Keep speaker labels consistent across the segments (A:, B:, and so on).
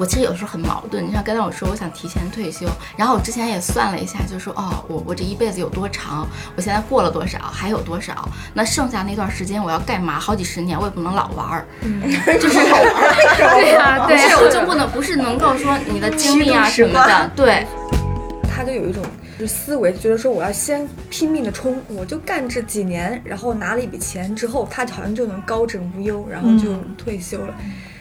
A: 我其实有时候很矛盾。你像刚才我说我想提前退休，然后我之前也算了一下，就说哦，我我这一辈子有多长？我现在过了多少？还有多少？那剩下那段时间我要干嘛？好几十年我也不能老玩儿，嗯 就是
B: 好玩儿。
A: 对呀，对，我就不能不是能够说你的精力啊什么的，对。
C: 他就有一种就思维，觉得说我要先拼命的冲，我就干这几年，然后拿了一笔钱之后，他好像就能高枕无忧，然后就退休了。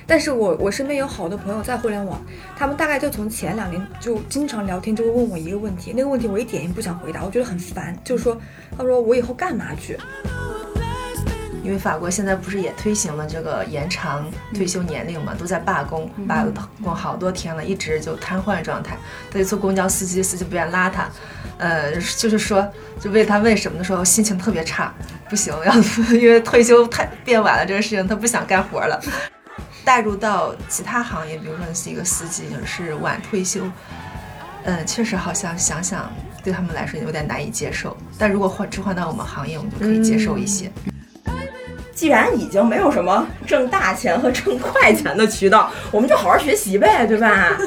C: 但是我我身边有好多朋友在互联网，他们大概就从前两年就经常聊天，就会问我一个问题，那个问题我一点也不想回答，我觉得很烦，就是说，他说我以后干嘛去？
B: 因为法国现在不是也推行了这个延长退休年龄嘛，都在罢工，罢工好多天了，一直就瘫痪状态。他就坐公交司机，司机不愿拉他，呃，就是说，就为他问什么的时候，心情特别差，不行，要 因为退休太变晚了这个事情，他不想干活了。带入到其他行业，比如说你是一个司机，就是晚退休，嗯，确实好像想想对他们来说有点难以接受。但如果换置换到我们行业，我们就可以接受一些。
D: 既然已经没有什么挣大钱和挣快钱的渠道，我们就好好学习呗，对吧？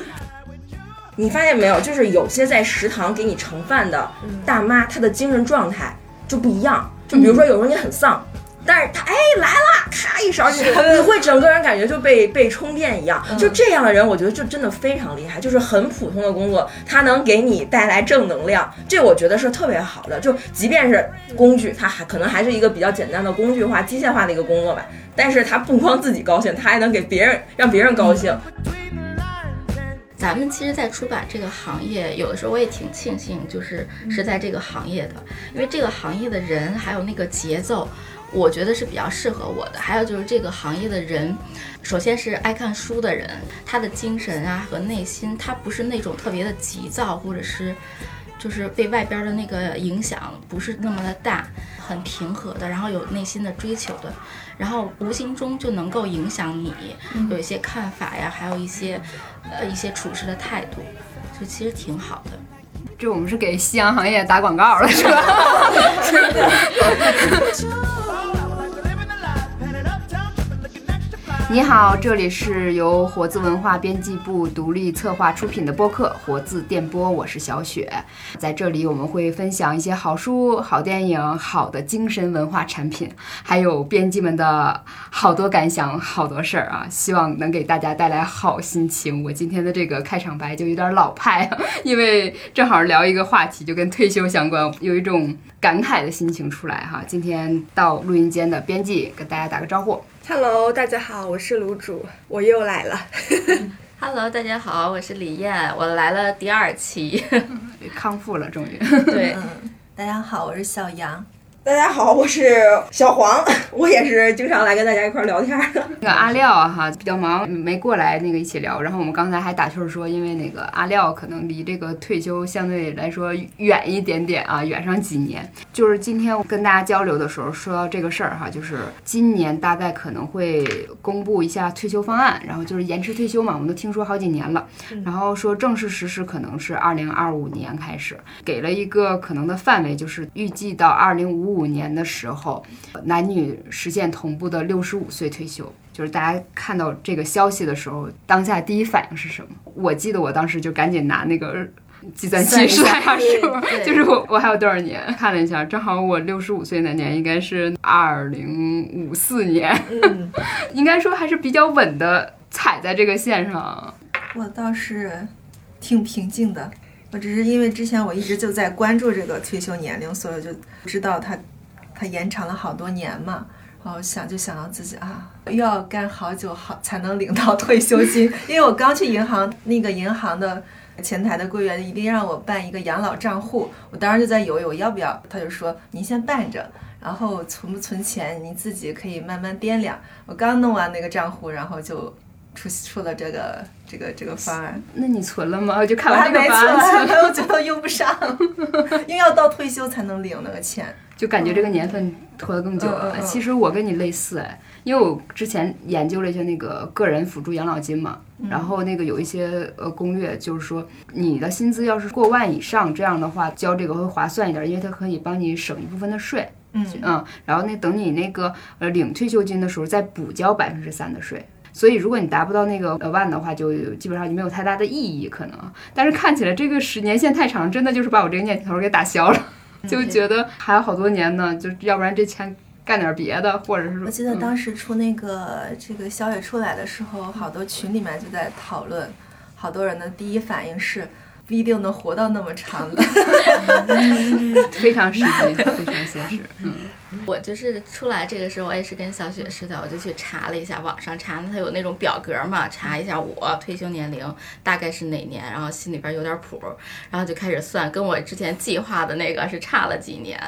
D: 你发现没有，就是有些在食堂给你盛饭的大妈，她的精神状态就不一样。就比如说，有时候你很丧。但是他哎来了，咔一勺，你你会整个人感觉就被被充电一样。就这样的人，我觉得就真的非常厉害。就是很普通的工作，他能给你带来正能量，这我觉得是特别好的。就即便是工具，他还可能还是一个比较简单的工具化、机械化的一个工作吧。但是他不光自己高兴，他还能给别人让别人高兴。
A: 咱们其实，在出版这个行业，有的时候我也挺庆幸，就是是在这个行业的，因为这个行业的人还有那个节奏。我觉得是比较适合我的。还有就是这个行业的人，首先是爱看书的人，他的精神啊和内心，他不是那种特别的急躁，或者是就是被外边的那个影响不是那么的大，很平和的，然后有内心的追求的，然后无形中就能够影响你有一些看法呀，还有一些呃一些处事的态度，就其实挺好的。
E: 这我们是给夕阳行业打广告了，是吧？你好，这里是由活字文化编辑部独立策划出品的播客《活字电波》，我是小雪。在这里，我们会分享一些好书、好电影、好的精神文化产品，还有编辑们的好多感想、好多事儿啊！希望能给大家带来好心情。我今天的这个开场白就有点老派，因为正好聊一个话题，就跟退休相关，有一种感慨的心情出来哈。今天到录音间的编辑跟大家打个招呼。
C: Hello，大家好，我是卤煮，我又来了。
A: Hello，大家好，我是李艳，我来了第二期，
E: 康复了，终于。
A: 对，
B: 大家好，我是小杨。
D: 大家好，我是小黄，我也是经常来跟大家一块聊天的。
E: 那个阿廖哈比较忙，没过来那个一起聊。然后我们刚才还打趣说，因为那个阿廖可能离这个退休相对来说远一点点啊，远上几年。就是今天我跟大家交流的时候说到这个事儿哈，就是今年大概可能会公布一下退休方案，然后就是延迟退休嘛，我们都听说好几年了。然后说正式实施可能是二零二五年开始，给了一个可能的范围，就是预计到二零五。五年的时候，男女实现同步的六十五岁退休，就是大家看到这个消息的时候，当下第一反应是什么？我记得我当时就赶紧拿那个计算器算一下数，就是我我还有多少年？看了一下，正好我六十五岁那年应该是二零五四年，应该说还是比较稳的踩在这个线上。
B: 我倒是挺平静的。我只是因为之前我一直就在关注这个退休年龄，所以就知道它，它延长了好多年嘛。然后想就想到自己啊，又要干好久好才能领到 退休金。因为我刚去银行，那个银行的前台的柜员一定让我办一个养老账户，我当时就在犹豫我要不要。他就说您先办着，然后存不存钱您自己可以慢慢掂量。我刚弄完那个账户，然后就。出出了这个这个这个方案，
E: 那你存了吗？就看完
B: 这
E: 个方案，
B: 我觉得用不上，因为要到退休才能领那个钱，
E: 就感觉这个年份拖得更久了。其实我跟你类似哎，因为我之前研究了一下那个个人辅助养老金嘛，然后那个有一些呃攻略，就是说你的薪资要是过万以上，这样的话交这个会划算一点，因为它可以帮你省一部分的税。嗯嗯，然后那等你那个呃领退休金的时候再补交百分之三的税。所以如果你达不到那个呃万的话，就基本上就没有太大的意义可能。但是看起来这个时年限太长，真的就是把我这个念头给打消了，就觉得还有好多年呢，就要不然这钱干点别的，或者是说，
B: 我记得
E: 嗯
B: 当时出那个这个消息出来的时候，好多群里面就在讨论，好多人的第一反应是不一定能活到那么长的。
E: 非常实际，非常现实。嗯，
A: 我就是出来这个时候，我也是跟小雪似的，我就去查了一下网上查，它有那种表格嘛，查一下我退休年龄大概是哪年，然后心里边有点谱，然后就开始算，跟我之前计划的那个是差了几年，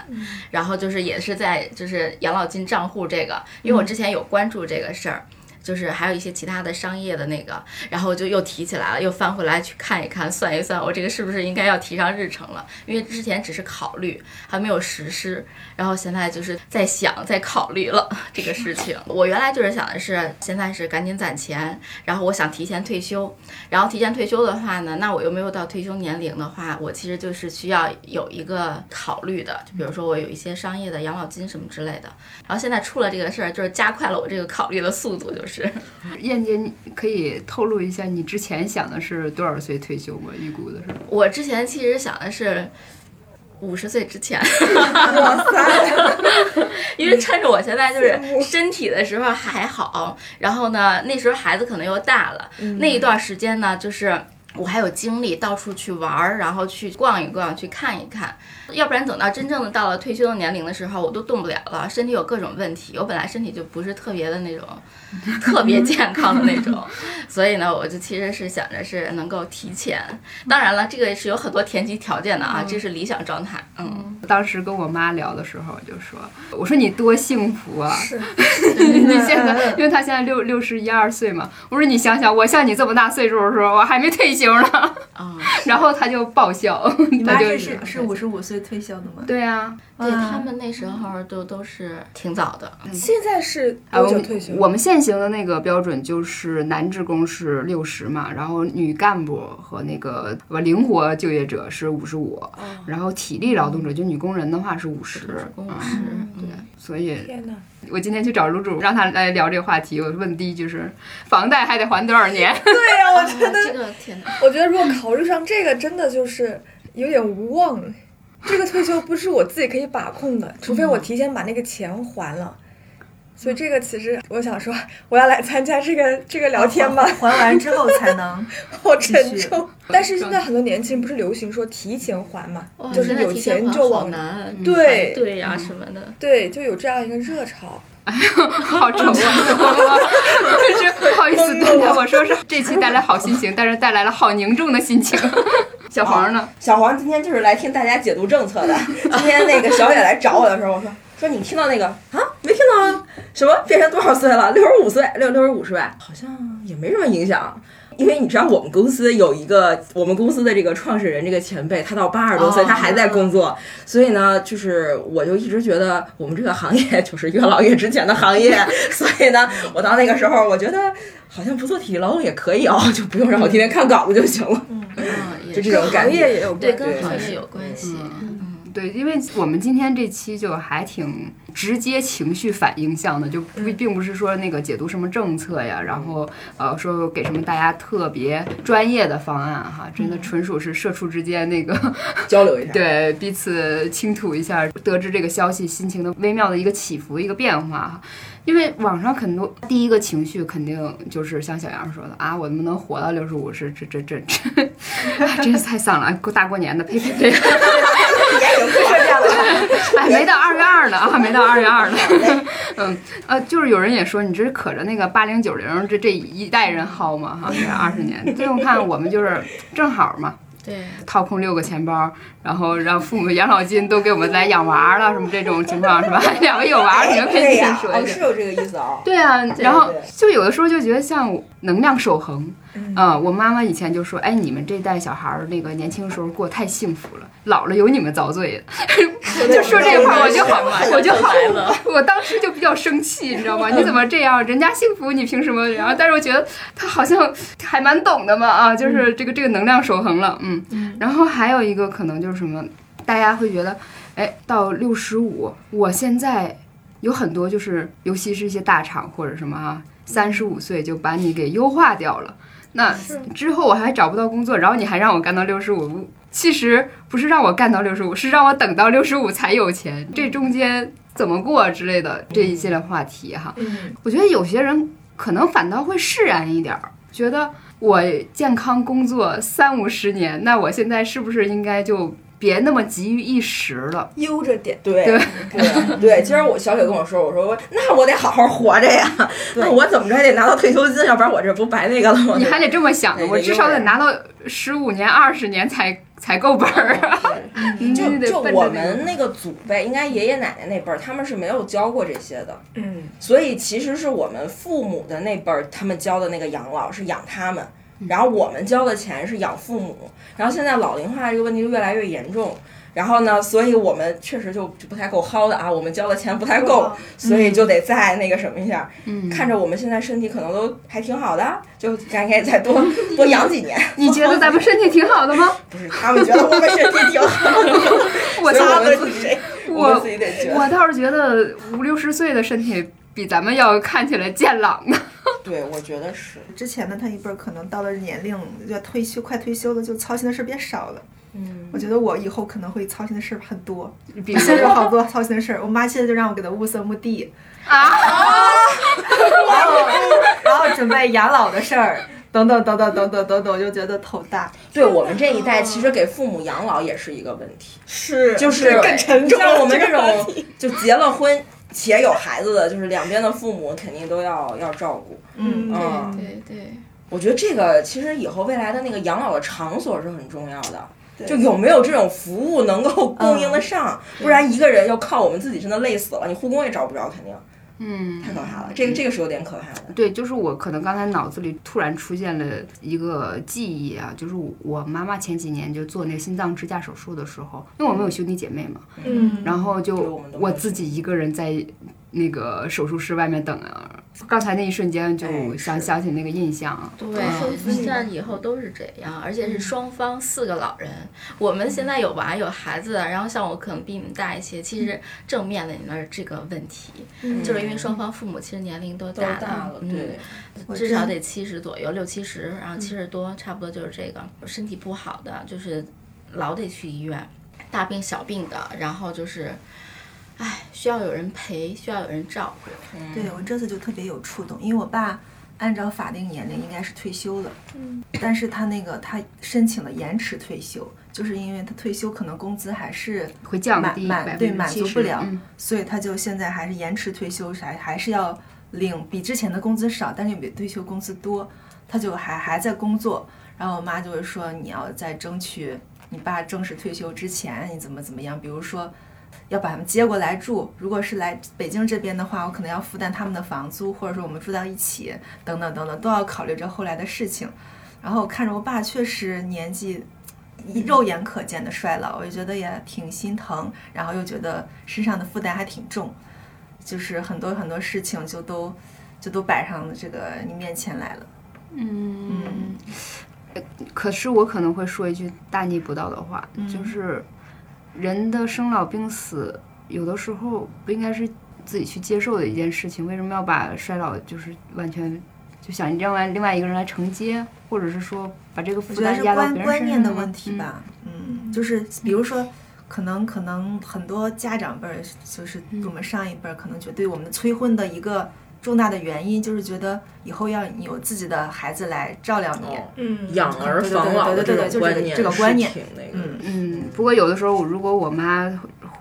A: 然后就是也是在就是养老金账户这个，因为我之前有关注这个事儿。就是还有一些其他的商业的那个，然后就又提起来了，又翻回来去看一看，算一算，我这个是不是应该要提上日程了？因为之前只是考虑，还没有实施，然后现在就是在想、在考虑了这个事情。我原来就是想的是，现在是赶紧攒钱，然后我想提前退休，然后提前退休的话呢，那我又没有到退休年龄的话，我其实就是需要有一个考虑的，就比如说我有一些商业的养老金什么之类的。然后现在出了这个事儿，就是加快了我这个考虑的速度，就是。
E: 燕姐，你可以透露一下你之前想的是多少岁退休吗？预估的是？
A: 我之前其实想的是五十岁之前，因为趁着我现在就是身体的时候还好，然后呢，那时候孩子可能又大了，那一段时间呢，就是我还有精力到处去玩儿，然后去逛一逛，去看一看。要不然等到真正的到了退休的年龄的时候，我都动不了了，身体有各种问题。我本来身体就不是特别的那种，特别健康的那种，所以呢，我就其实是想着是能够提前。当然了，这个是有很多前提条件的啊，这是理想状态。嗯，
E: 当时跟我妈聊的时候就说：“我说你多幸福啊！
C: 是
E: 你现在，因为她现在六六十一二岁嘛，我说你想想，我像你这么大岁数的时候，我还没退休呢。
A: 啊、
E: 然后她就爆笑，
B: 你妈
E: 她就是
B: 是是五十五岁退休的吗？
E: 对啊，
A: 对他们那时候都都是挺早的。
C: 现在是
E: 啊，我们
C: 多久退休？
E: 我们现行的那个标准就是男职工是六十嘛，然后女干部和那个呃灵活就业者是五十五，然后体力劳动者就女工人的话是五十，
A: 公
E: 啊
A: 时，
E: 对，所以
C: 天哪！
E: 我今天去找卢主，让他来聊这个话题。我问第一句是房贷还得还多少年？
C: 对呀、我觉
A: 啊
C: 得，
A: 这个天哪！
C: 我觉得如果考虑上这个，真的就是有点无望。这个退休不是我自己可以把控的，除非我提前把那个钱还了。所以这个其实我想说，我要来参加这个这个聊天吧，
B: 还完之后才能。
C: 好沉重。但是现在很多年轻人不是流行说提前还嘛，
A: 哇
C: 就是有钱就往
A: 难，
C: 对
A: 排队呀什么的。
C: 对，就有这样一个热潮。
E: 好愁啊！是不好意思，大家，我说是这期带来好心情，但是带来了好凝重的心情。小黄呢？
D: 小黄今天就是来听大家解读政策的。今天那个小野来找我的时候，我说说你听到那个啊？没听到啊？什么变成多少岁了？六十五岁，六六十五是吧？好像也没什么影响。因为你知道，我们公司有一个我们公司的这个创始人，这个前辈，他到八十多岁，
A: 哦
D: 他还在工作，所以呢，就是我就一直觉得我们这个行业就是越老越值钱的行业，所以呢，我到那个时候，我觉得好像不做体力劳动也可以哦，就不用让我天天看稿子就行了，
A: 嗯，也
D: 就这种感觉。
C: 行业也有
A: 对，
C: 关
A: 跟行业有关系。嗯
E: 对，因为我们今天这期就还挺直接情绪反应向的，就不并不是说那个解读什么政策呀，然后呃说给什么大家特别专业的方案哈，真的纯属是社畜之间那个
D: 交流一下。
E: 对彼此倾吐一下，得知这个消息心情的微妙的一个起伏一个变化哈。因为网上很多第一个情绪肯定就是像小杨说的啊，我能不能活到六十五是这这这这，真是太丧了！过大过年的，呸呸呸！啊，没到 二月二呢。嗯呃，就是有人也说，你这是可着那个八零九零这这一代人薅嘛哈，这二十年。这种看我们就是正好嘛，
A: 对，
E: 掏空六个钱包，然后让父母养老金都给我们来养娃了，什么这种情况是吧？两个有娃，你们可以
D: 对呀，哦，
E: 说一下。
D: 是有这个意思哦。
E: 对啊，然后就有的时候就觉得像能量守恒，嗯、我妈妈以前就说，哎，你们这代小孩儿那个年轻时候过太幸福了，老了有你们遭罪的，就说这话我就好，我就好了，我当时就比较生气，你知道吗？你怎么这样？人家幸福，你凭什么？然后，但是我觉得他好像还蛮懂的嘛，啊，就是这个这个能量守恒了，嗯，然后还有一个可能就是什么，大家会觉得，哎，到六十五，我现在有很多就是，尤其是一些大厂或者什么啊，三十五岁就把你给优化掉了。那之后我还找不到工作，然后你还让我干到六十五，其实不是让我干到六十五，是让我等到六十五才有钱。这中间怎么过之类的这一系列话题哈，
B: 嗯，
E: 我觉得有些人可能反倒会释然一点儿，觉得我健康工作三五十年，那我现在是不是应该就别那么急于一时了？
C: 悠着点。
D: 对
E: 对。
D: 对对，今儿我小雪跟我说，我说那我得好好活着呀，那我怎么着也得拿到退休金，要不然我这不白那个了吗？
E: 你还得这么想，我至少得拿到十五年、二十年才才够本儿。啊！你
D: 就就我们那个祖辈，应该爷爷奶奶那辈儿，他们是没有教过这些的，
C: 嗯，
D: 所以其实是我们父母的那辈儿，他们交的那个养老是养他们，然后我们交的钱是养父母，然后现在老龄化这个问题就越来越严重。然后呢，所以我们确实就就不太够薅的啊，我们交的钱不太够，所以就得再那个什么一下。
E: 嗯，
D: 看着我们现在身体可能都还挺好的，就该该再多 多养几年。
E: 你觉得咱们身体挺好的吗？
D: 不是他们觉得我们身体挺好的，
E: 我
D: 所以我们自己，我自己得觉得。
E: 我倒是觉得五六十岁的身体比咱们要看起来健朗呢。
D: 对，我觉得是。
B: 之前的他一辈儿可能到了年龄要退休，快退休了，就操心的事儿变少了。
D: 嗯，
B: 我觉得我以后可能会操心的事儿很多，
E: 比如
B: 现在有好多操心的事儿。我妈现在就让我给她物色墓地，
E: 啊，
B: 然后然后准备养老的事儿，等等等等等等等等，我就觉得头大。
D: 对我们这一代，其实给父母养老也是一个问题，
C: 是
D: 就是
C: 更沉重。
D: 像我们这种就结了婚且有孩子的，就是两边的父母肯定都要要照顾。
B: 嗯
D: 嗯，
A: 对对，
D: 我觉得这个其实以后未来的那个养老的场所是很重要的。就有没有这种服务能够供应得上，不然一个人要靠我们自己真的累死了，你护工也找不着，肯定
E: 嗯，
D: 太可怕了。这个这个是有点可怕的。
E: 对，就是我可能刚才脑子里突然出现了一个记忆啊，就是我妈妈前几年就做那个心脏支架手术的时候，因为我们有兄弟姐妹嘛，
C: 嗯，
E: 然后就
D: 我
E: 自己一个人在那个手术室外面等啊。刚才那一瞬间就
D: 哎
E: 想想起那个印象啊，
A: 对，
E: 嗯。
A: 手术现在以后都是这样，而且是双方四个老人。我们现在有娃有孩子，然后像我可能比你们大一些，其实正面临着这个问题，就是因为双方父母其实年龄都
D: 都
A: 大
D: 大了，
A: 嗯
D: 对，
A: 至少得七十左右，六七十，然后七十多，差不多就是这个。身体不好的，就是老得去医院，大病小病的，然后就是，唉，需要有人陪，需要有人照顾。
B: 对我这次就特别有触动，因为我爸按照法定年龄应该是退休了，嗯，但是他那个他申请了延迟退休，就是因为他退休可能工资还是
E: 会降
B: 满
E: 低
B: 满对
E: 百分之七十，
B: 满足不了
E: 嗯，
B: 所以他就现在还是延迟退休，还还是要领比之前的工资少，但是比退休工资多，他就还还在工作。然后我妈就会说，你要在争取你爸正式退休之前，你怎么怎么样，比如说。要把他们接过来住，如果是来北京这边的话，我可能要负担他们的房租，或者说我们住到一起，等等等等，都要考虑着后来的事情。然后我看着我爸确实年纪肉眼可见的衰老，我就觉得也挺心疼，然后又觉得身上的负担还挺重，就是很多很多事情就都就都摆上这个你面前来了。
E: 嗯，可是我可能会说一句大逆不道的话，
B: 嗯
E: 就是人的生老病死，有的时候不应该是自己去接受的一件事情，为什么要把衰老就是完全就想另外另外一个人来承接，或者是说把这个负
B: 我觉得是
E: 担压到
B: 观
E: 别人身
B: 观念的问题？吧，嗯，就是比如说。可能可能很多家长辈儿，就是我们上一辈儿，可能觉得对我们催婚的一个重大的原因，就是觉得以后要有自己的孩子来照料你。
C: 嗯，
D: 养儿防老的
B: 对对对对对
D: 这种观念，
B: 这个观念
D: 挺那个。
B: 嗯，
E: 嗯，不过有的时候，如果我妈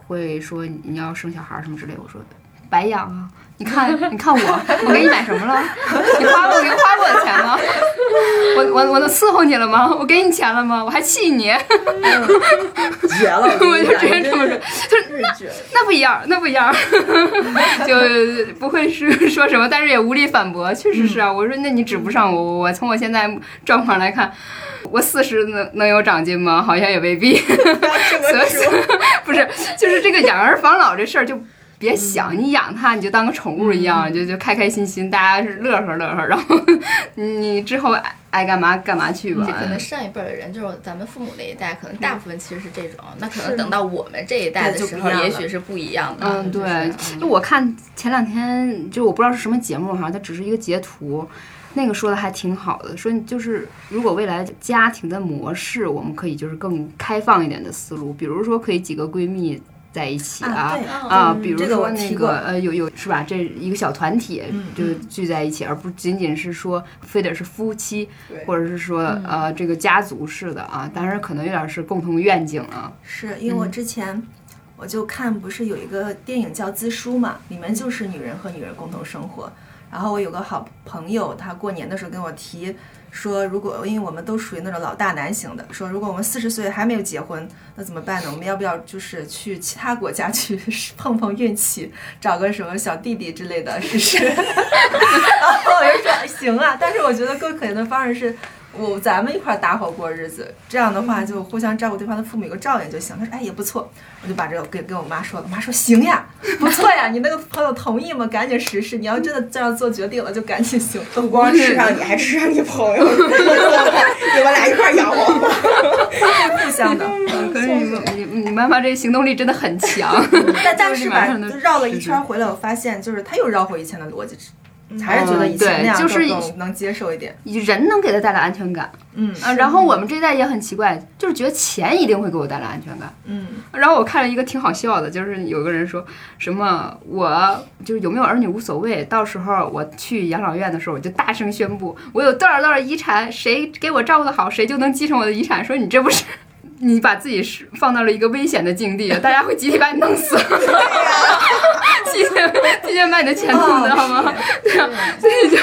E: 会说你要生小孩儿什么之类，我说白养啊！你看，你看我，我给你买什么了？你花过，你花过我钱吗？我我我都伺候你了吗？我给你钱了吗？我还气你？
D: 绝了！
E: 我就直接这么说，
D: 就是。
E: 那不一样，那不一样，就不会是 说什么，但是也无力反驳。确实是啊，我说那你指不上我，我从我现在状况来看，我四十能能有长进吗？好像也未必。所以不是，就是这个养儿防老这事儿就。别想，你养它，你就当个宠物一样，就就开开心心，大家是乐呵乐呵。然后你之后爱干嘛干嘛去吧
A: 这。可能上一辈儿的人，就是咱们父母那一代，可能大部分其实是这种。那可能等到我们这一代的时候，也许是不一样的。
E: 嗯，对，就我看前两天，就我不知道是什么节目哈，它只是一个截图，那个说的还挺好的，说就是如果未来家庭的模式，我们可以就是更开放一点的思路，比如说可以几个闺蜜在一起
B: 啊对
E: 啊，比如说那个呃有有是吧？这一个小团体就聚在一起，而不仅仅是说非得是夫妻，或者是说呃这个家族式的啊，当然可能有点是共同愿景啊。
B: 是因为我之前我就看不是有一个电影叫《自书》嘛，里面就是女人和女人共同生活。然后我有个好朋友，他过年的时候跟我提说，如果因为我们都属于那种老大难型的，说如果我们四十岁还没有结婚，那怎么办呢？我们要不要就是去其他国家去 碰碰运气，找个什么小弟弟之类的试试？然后我就说行啊，但是我觉得更可怜的方式是。我咱们一块儿搭伙过日子，这样的话就互相照顾对方的父母，有个照应就行。他说，哎，也不错，我就把这个给跟我妈说了。我妈说，行呀，不错呀，你那个朋友同意吗？赶紧实施。你要真的这样做决定了，就赶紧行动。
D: 不光吃上你，还吃上你朋友，你们俩一块儿养我。
B: 互相的。
E: 可是你你你妈妈这行动力真的很强，
B: 但但是吧，
E: 就
B: 就绕了一圈回来，我发现就是他又绕回以前的逻辑，还是觉得以前那样
E: 对就是
B: 能接受一点。
E: 人能给他带来安全感
B: 嗯
E: 啊。然后我们这一代也很奇怪，就是觉得钱一定会给我带来安全感。
B: 嗯，
E: 然后我看了一个挺好笑的，就是有个人说什么我就是有没有儿女无所谓，到时候我去养老院的时候，我就大声宣布我有多少多少遗产，谁给我照顾的好，谁就能继承我的遗产。说你这不是。你把自己是放到了一个危险的境地，大家会集体把你弄死，提前提前把你的钱弄掉吗？对啊，所以就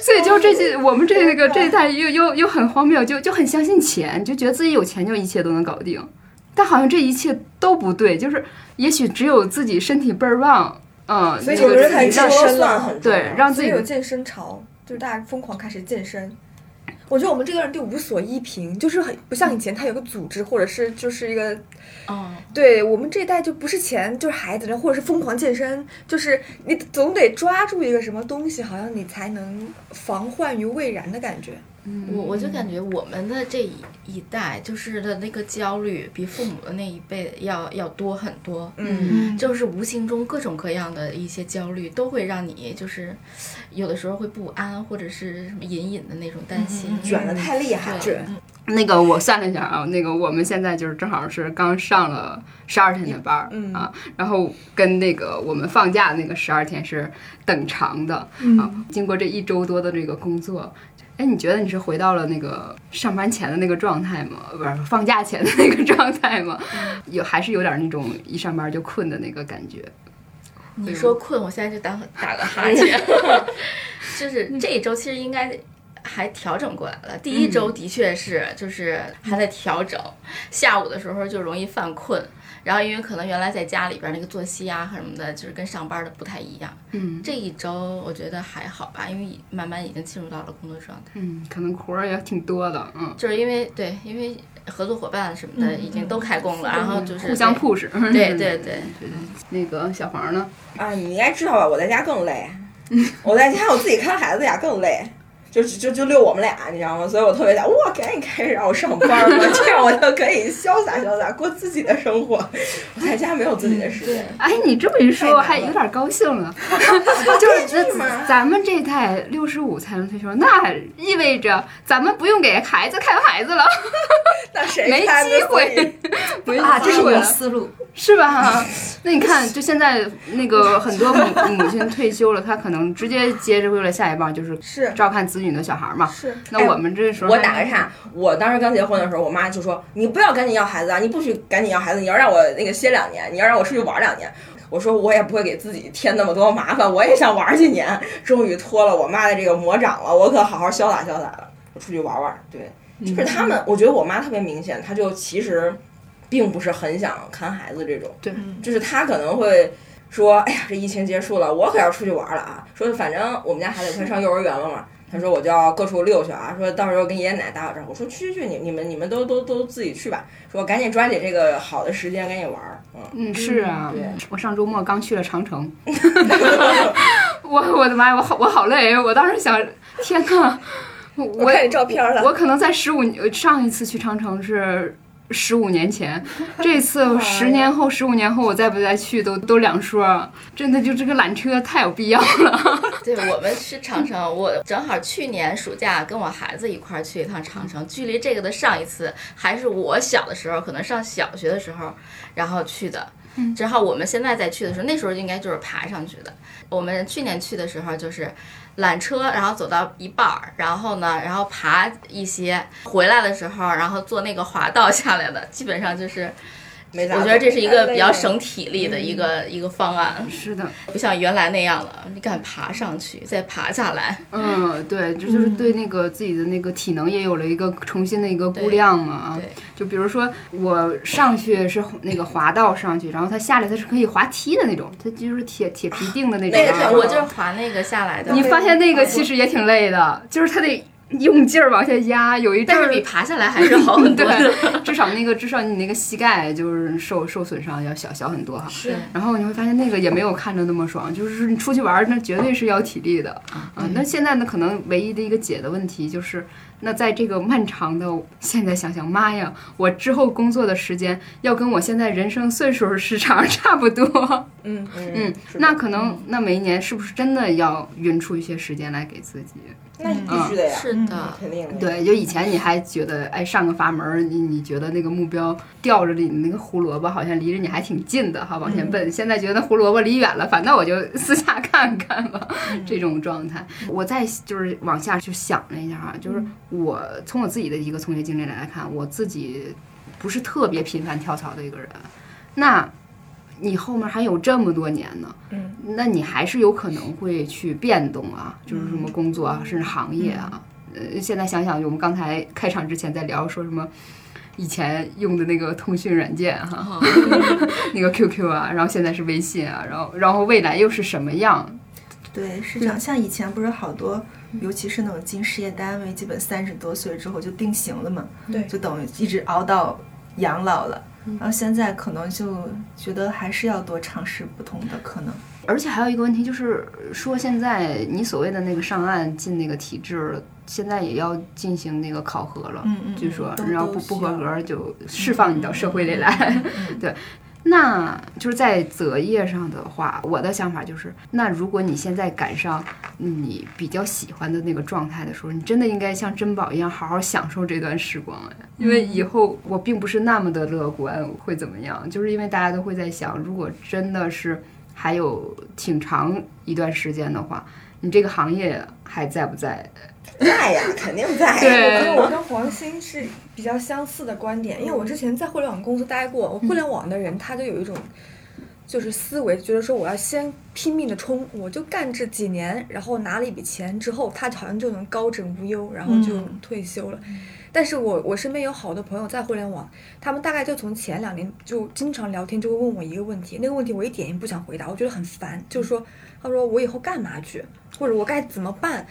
E: 所以就这些，我们这个这一代又又又很荒谬，就就很相信钱，就觉得自己有钱就一切都能搞定。但好像这一切都不对，就是也许只有自己身体倍儿旺，嗯，
C: 所以
E: 那个
C: 有人很
E: 自己让
C: 健身了
D: 算很
E: 对，让自己
C: 有健身潮，就是大家疯狂开始健身。我觉得我们这个人就无所依凭，就是很不像以前，他有个组织，或者是就是一个，
A: 哦，
C: 对我们这一代就不是钱就是孩子，或者是疯狂健身，就是你总得抓住一个什么东西，好像你才能防患于未然的感觉。
A: 我我就感觉我们的这一一代，就是的那个焦虑，比父母的那一辈要要多很多。
C: 嗯，
A: 就是无形中各种各样的一些焦虑，都会让你就是有的时候会不安，或者是什么隐隐的那种担心。
D: 卷的太厉害了，
A: 对，
E: 那个我算了一下啊，那个我们现在就是正好是刚上了十二天的班儿、
C: 嗯
E: 啊，然后跟那个我们放假的那个十二天是等长的、啊。经过这一周多的这个工作，哎，你觉得你是回到了那个上班前的那个状态吗？不是放假前的那个状态吗？有还是有点那种一上班就困的那个感觉。
A: 你说困，我现在就打 打个哈欠。就是这一周其实应该还调整过来了。第一周的确是就是还在调整，下午的时候就容易犯困。然后因为可能原来在家里边那个作息啊什么的，就是跟上班的不太一样。
E: 嗯
A: 这一周我觉得还好吧，因为慢慢已经进入到了工作状态。
E: 嗯，可能活儿也挺多的，嗯，
A: 就是因为对，因为合作伙伴什么的已经都开工了，然后就是
E: 互相
A: 对
E: push。
A: 对对对，
E: 那个小黄呢？
D: 啊，你应该知道吧？我在家更累，我在家我自己看孩子呀更累，就就就遛我们俩，你知道吗？所以我特别想，哇，赶紧开始让我上班吧，这样我就可以潇洒潇洒过自己的生活。我在家没有自己的时间。
E: 哎，你这么一说，我还有点高兴了。就是咱咱们这代六十五才能退休，那意味着咱们不用给孩子看孩子了，
D: 那谁
E: 没机会，没
B: 啊，这是我的思路。
E: 是吧？那你看，就现在那个很多母母亲退休了，她可能直接接着为了下一棒，就是
C: 是
E: 照看子女的小孩嘛。
C: 是，
E: 那我们这时候
D: 我打个岔，我当时刚结婚的时候，我妈就说：“你不要赶紧要孩子啊，你不许赶紧要孩子，你要让我那个歇两年，你要让我出去玩两年。”我说我也不会给自己添那么多麻烦，我也想玩几年。终于脱了我妈的这个魔掌了，我可好好潇洒潇洒了，我出去玩玩。对，就是他们，我觉得我妈特别明显，她就其实并不是很想看孩子这种，
E: 对，
D: 就是她可能会。说，哎呀，这疫情结束了，我可要出去玩了啊！说反正我们家孩子快上幼儿园了嘛，他说我就要各处溜去啊，说到时候跟爷爷奶奶打好招呼。我说去去去，你你们你们都都都自己去吧。说赶紧抓紧这个好的时间赶紧玩儿，嗯。
E: 嗯，是啊
D: 对，
E: 我上周末刚去了长城，我我的妈呀，我好我好累，我当时想，天呐，我
C: 看你照片了
E: 我可能在十五上一次去长城是十五年前，这次十年后、十五年后我再不再去都都两说。真的就这个缆车太有必要了。
A: 对我们是长城，我正好去年暑假跟我孩子一块儿去一趟长城，距离这个的上一次还是我小的时候，可能上小学的时候，然后去的。正好我们现在再去的时候，那时候应该就是爬上去的。我们去年去的时候就是缆车，然后走到一半儿，然后呢，然后爬一些，回来的时候，然后坐那个滑道下来的，基本上就是。
D: 没咋
A: 我觉得这是一个比较省体力的一个、一个方案，
E: 是的，
A: 不像原来那样了，你敢爬上去，再爬下来。
E: 嗯，对，这就是对那个自己的那个体能也有了一个重新的一个估量嘛啊。就比如说我上去是那个滑道上去，然后它下来它是可以滑梯的那种，它就是铁铁皮定的那种啊。
D: 那个是
A: 我就是滑那个下来的，
E: 你发现那个其实也挺累的，就是它得用劲儿往下压，有一阵儿
A: 但是比爬下来还是好很多的。
E: 对，至少那个至少你那个膝盖就是受受损伤要小小很多哈。
A: 是
E: 然后你会发现那个也没有看着那么爽，就是你出去玩儿那绝对是要体力的啊。那现在呢，可能唯一的一个解的问题就是，那在这个漫长的，现在想想，妈呀，我之后工作的时间要跟我现在人生岁数时长差不多。
C: 嗯，
E: 嗯，那可能那每一年是不是真的要匀出一些时间来给自己？
D: 那是必须的呀，
A: 是的，
D: 肯定的。
E: 对，就以前你还觉得，哎，上个阀门儿，你你觉得那个目标吊着你那个胡萝卜好像离着你还挺近的哈，往前奔。现在觉得胡萝卜离远了，反倒我就私下看看吧，这种状态。我再就是往下去想了一下哈，就是我从我自己的一个从业经历来看，我自己不是特别频繁跳槽的一个人，那。你后面还有这么多年呢，
C: 嗯，
E: 那你还是有可能会去变动啊，就是什么工作啊，甚至行业啊。呃，现在想想，我们刚才开场之前在聊说什么，以前用的那个通讯软件哈，那个 QQ 啊，然后现在是微信啊，然后然后未来又是什么样？
B: 对，是这样。像以前不是好多，尤其是那种进事业单位，基本三十多岁之后就定型了嘛，
C: 对
B: 就等于一直熬到养老了。然后现在可能就觉得还是要多尝试不同的可能。
E: 而且还有一个问题就是说，现在你所谓的那个上岸进那个体制，现在也要进行那个考核了。
B: 嗯嗯
E: 据说
B: 都，
E: 然后不不合格就释放你到社会里来。对，那就是在择业上的话，我的想法就是，那如果你现在赶上你比较喜欢的那个状态的时候，你真的应该像珍宝一样好好享受这段时光哎，因为以后我并不是那么的乐观会怎么样，就是因为大家都会在想，如果真的是还有挺长一段时间的话，你这个行业还在不在？
D: 在呀，肯定在。
E: 对
C: 我跟黄鑫是比较相似的观点，因为我之前在互联网公司待过，我互联网的人他就有一种。就是思维，觉得说我要先拼命的冲，我就干这几年，然后拿了一笔钱之后，他好像就能高枕无忧，然后就
B: 嗯
C: 退休了。但是我我身边有好多朋友在互联网，他们大概就从前两年就经常聊天，就会问我一个问题，那个问题我一点也不想回答，我觉得很烦，就是说，他说我以后干嘛去，或者我该怎么办？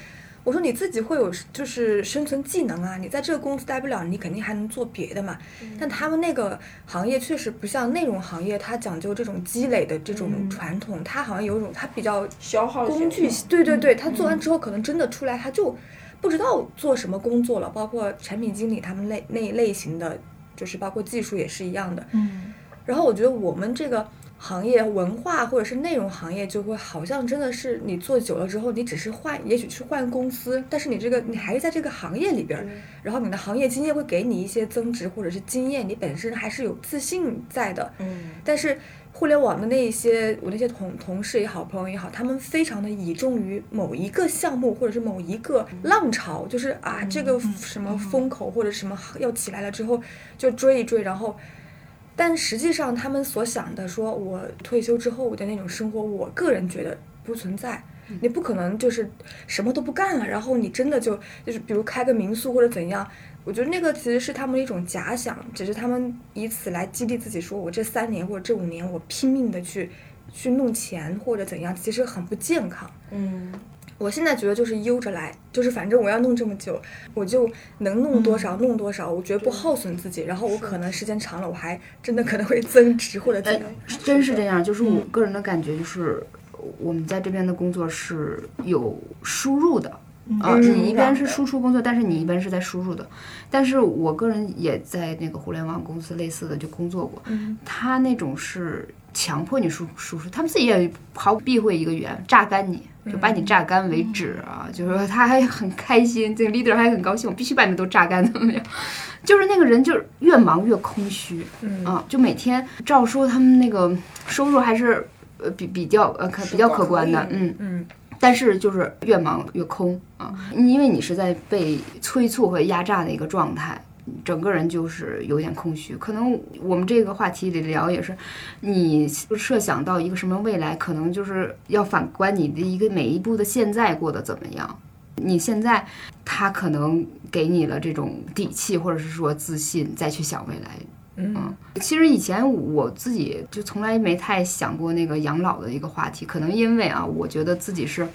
C: 我说你自己会有就是生存技能啊，你在这个公司待不了，你肯定还能做别的嘛。但他们那个行业确实不像内容行业，它讲究这种积累的这种传统，它好像有一种它比较
D: 消耗
C: 工具
D: 性，
C: 对对对，他做完之后可能真的出来他就不知道做什么工作了，包括产品经理他们类那一类型的，就是包括技术也是一样的。
B: 嗯
C: 然后我觉得我们这个行业文化或者是内容行业，就会好像真的是你做久了之后，你只是换，也许是换公司，但是你这个你还是在这个行业里边儿，然后你的行业经验会给你一些增值或者是经验，你本身还是有自信在的。
D: 嗯，
C: 但是互联网的那一些我那些同同事也好，朋友也好，他们非常的倚重于某一个项目或者是某一个浪潮，就是啊这个什么风口或者什么要起来了之后就追一追，然后。但实际上，他们所想的说，我退休之后的那种生活，我个人觉得不存在。你不可能就是什么都不干了，然后你真的就就是比如开个民宿或者怎样。我觉得那个其实是他们的一种假想，只是他们以此来激励自己，说我这三年或者这五年我拼命的去去弄钱或者怎样，其实很不健康。
D: 嗯，
C: 我现在觉得就是悠着来，就是反正我要弄这么久，我就能弄多少弄多少，我绝不耗损自己。然后我可能时间长了，我还真的可能会增值或者怎样。
E: 真是这样，就是我个人的感觉就是，我们在这边的工作是有输入的，啊，
B: 嗯
E: 你一边是
B: 嗯
E: 输出工作，但是你一边是在输入的。但是我个人也在那个互联网公司类似的就工作过，
C: 嗯
E: 他那种是强迫你输输出，他们自己也毫不避讳一个语言，榨干你，就把你榨干为止啊。就是说他还很开心，这个 leader 还很高兴，我必须把你们都榨干，怎么样？就是那个人就是越忙越空虚，
C: 嗯
E: 啊，就每天照说他们那个收入还是呃比比较呃可比较可观的，嗯。
C: 嗯
E: 但是就是越忙越空啊，因为你是在被催促和压榨的一个状态，整个人就是有点空虚。可能我们这个话题里聊也是，你设想到一个什么未来，可能就是要反观你的一个每一步的现在过得怎么样。你现在，他可能给你了这种底气，或者是说自信，再去想未来。
C: 嗯
E: 其实以前我自己就从来没太想过那个养老的一个话题，可能因为啊，我觉得自己是。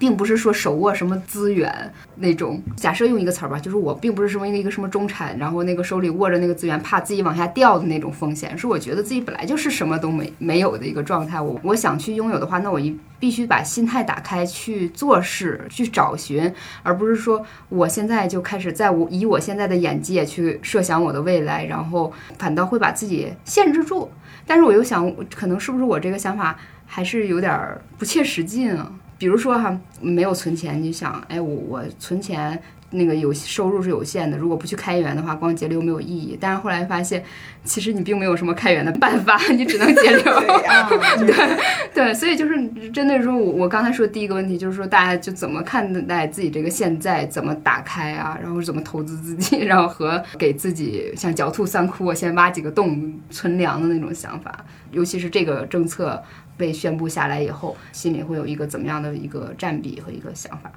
E: 并不是说手握什么资源那种，假设用一个词儿吧，就是我并不是什么一个什么中产，然后那个手里握着那个资源，怕自己往下掉的那种风险，是我觉得自己本来就是什么都没没有的一个状态。我我想去拥有的话，那我一必须把心态打开去做事，去找寻，而不是说我现在就开始在我以我现在的眼界去设想我的未来，然后反倒会把自己限制住。但是我又想，可能是不是我这个想法还是有点儿不切实际啊？比如说哈，没有存钱，你想，哎，我我存钱。那个有收入是有限的，如果不去开源的话，光节流没有意义。但是后来发现，其实你并没有什么开源的办法，你只能节流。对 对，所以就是针对说，我我刚才说第一个问题，就是说大家就怎么看待自己这个现在，怎么打开啊，然后怎么投资自己，然后和给自己像狡兔三窟，我先挖几个洞存粮的那种想法。尤其是这个政策被宣布下来以后，心里会有一个怎么样的一个占比和一个想法。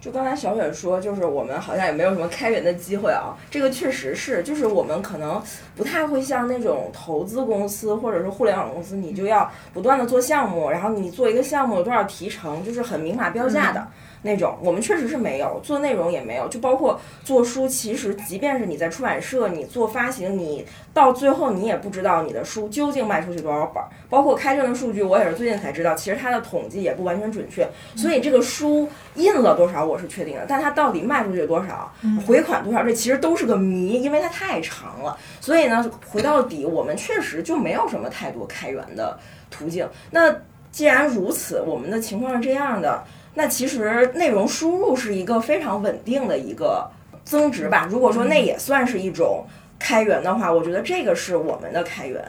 D: 就刚才小雪说，就是我们好像也没有什么开源的机会啊，这个确实是，就是我们可能不太会像那种投资公司或者是互联网公司，你就要不断的做项目，然后你做一个项目有多少提成，就是很明码标价的。那种我们确实是没有做内容也没有，就包括做书，其实即便是你在出版社，你做发行，你到最后你也不知道你的书究竟卖出去多少本儿，包括开卷的数据，我也是最近才知道，其实它的统计也不完全准确，所以这个书印了多少我是确定的，但它到底卖出去多少，回款多少，这其实都是个谜，因为它太长了。所以呢，回到底，我们确实就没有什么太多开源的途径。那既然如此，我们的情况是这样的。那其实内容输入是一个非常稳定的一个增值吧。如果说那也算是一种开源的话，我觉得这个是我们的开源。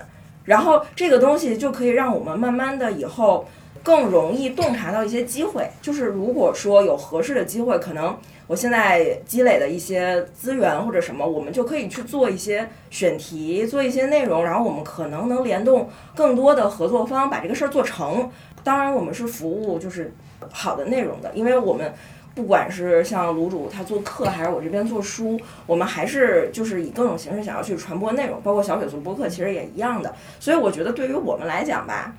D: 然后这个东西就可以让我们慢慢的以后更容易洞察到一些机会。就是如果说有合适的机会，可能我现在积累的一些资源或者什么，我们就可以去做一些选题，做一些内容，然后我们可能能联动更多的合作方，把这个事儿做成。当然，我们是服务就是好的内容的，因为我们不管是像卤煮他做课，还是我这边做书，我们还是就是以各种形式想要去传播内容，包括小雪做播客其实也一样的。所以我觉得对于我们来讲吧，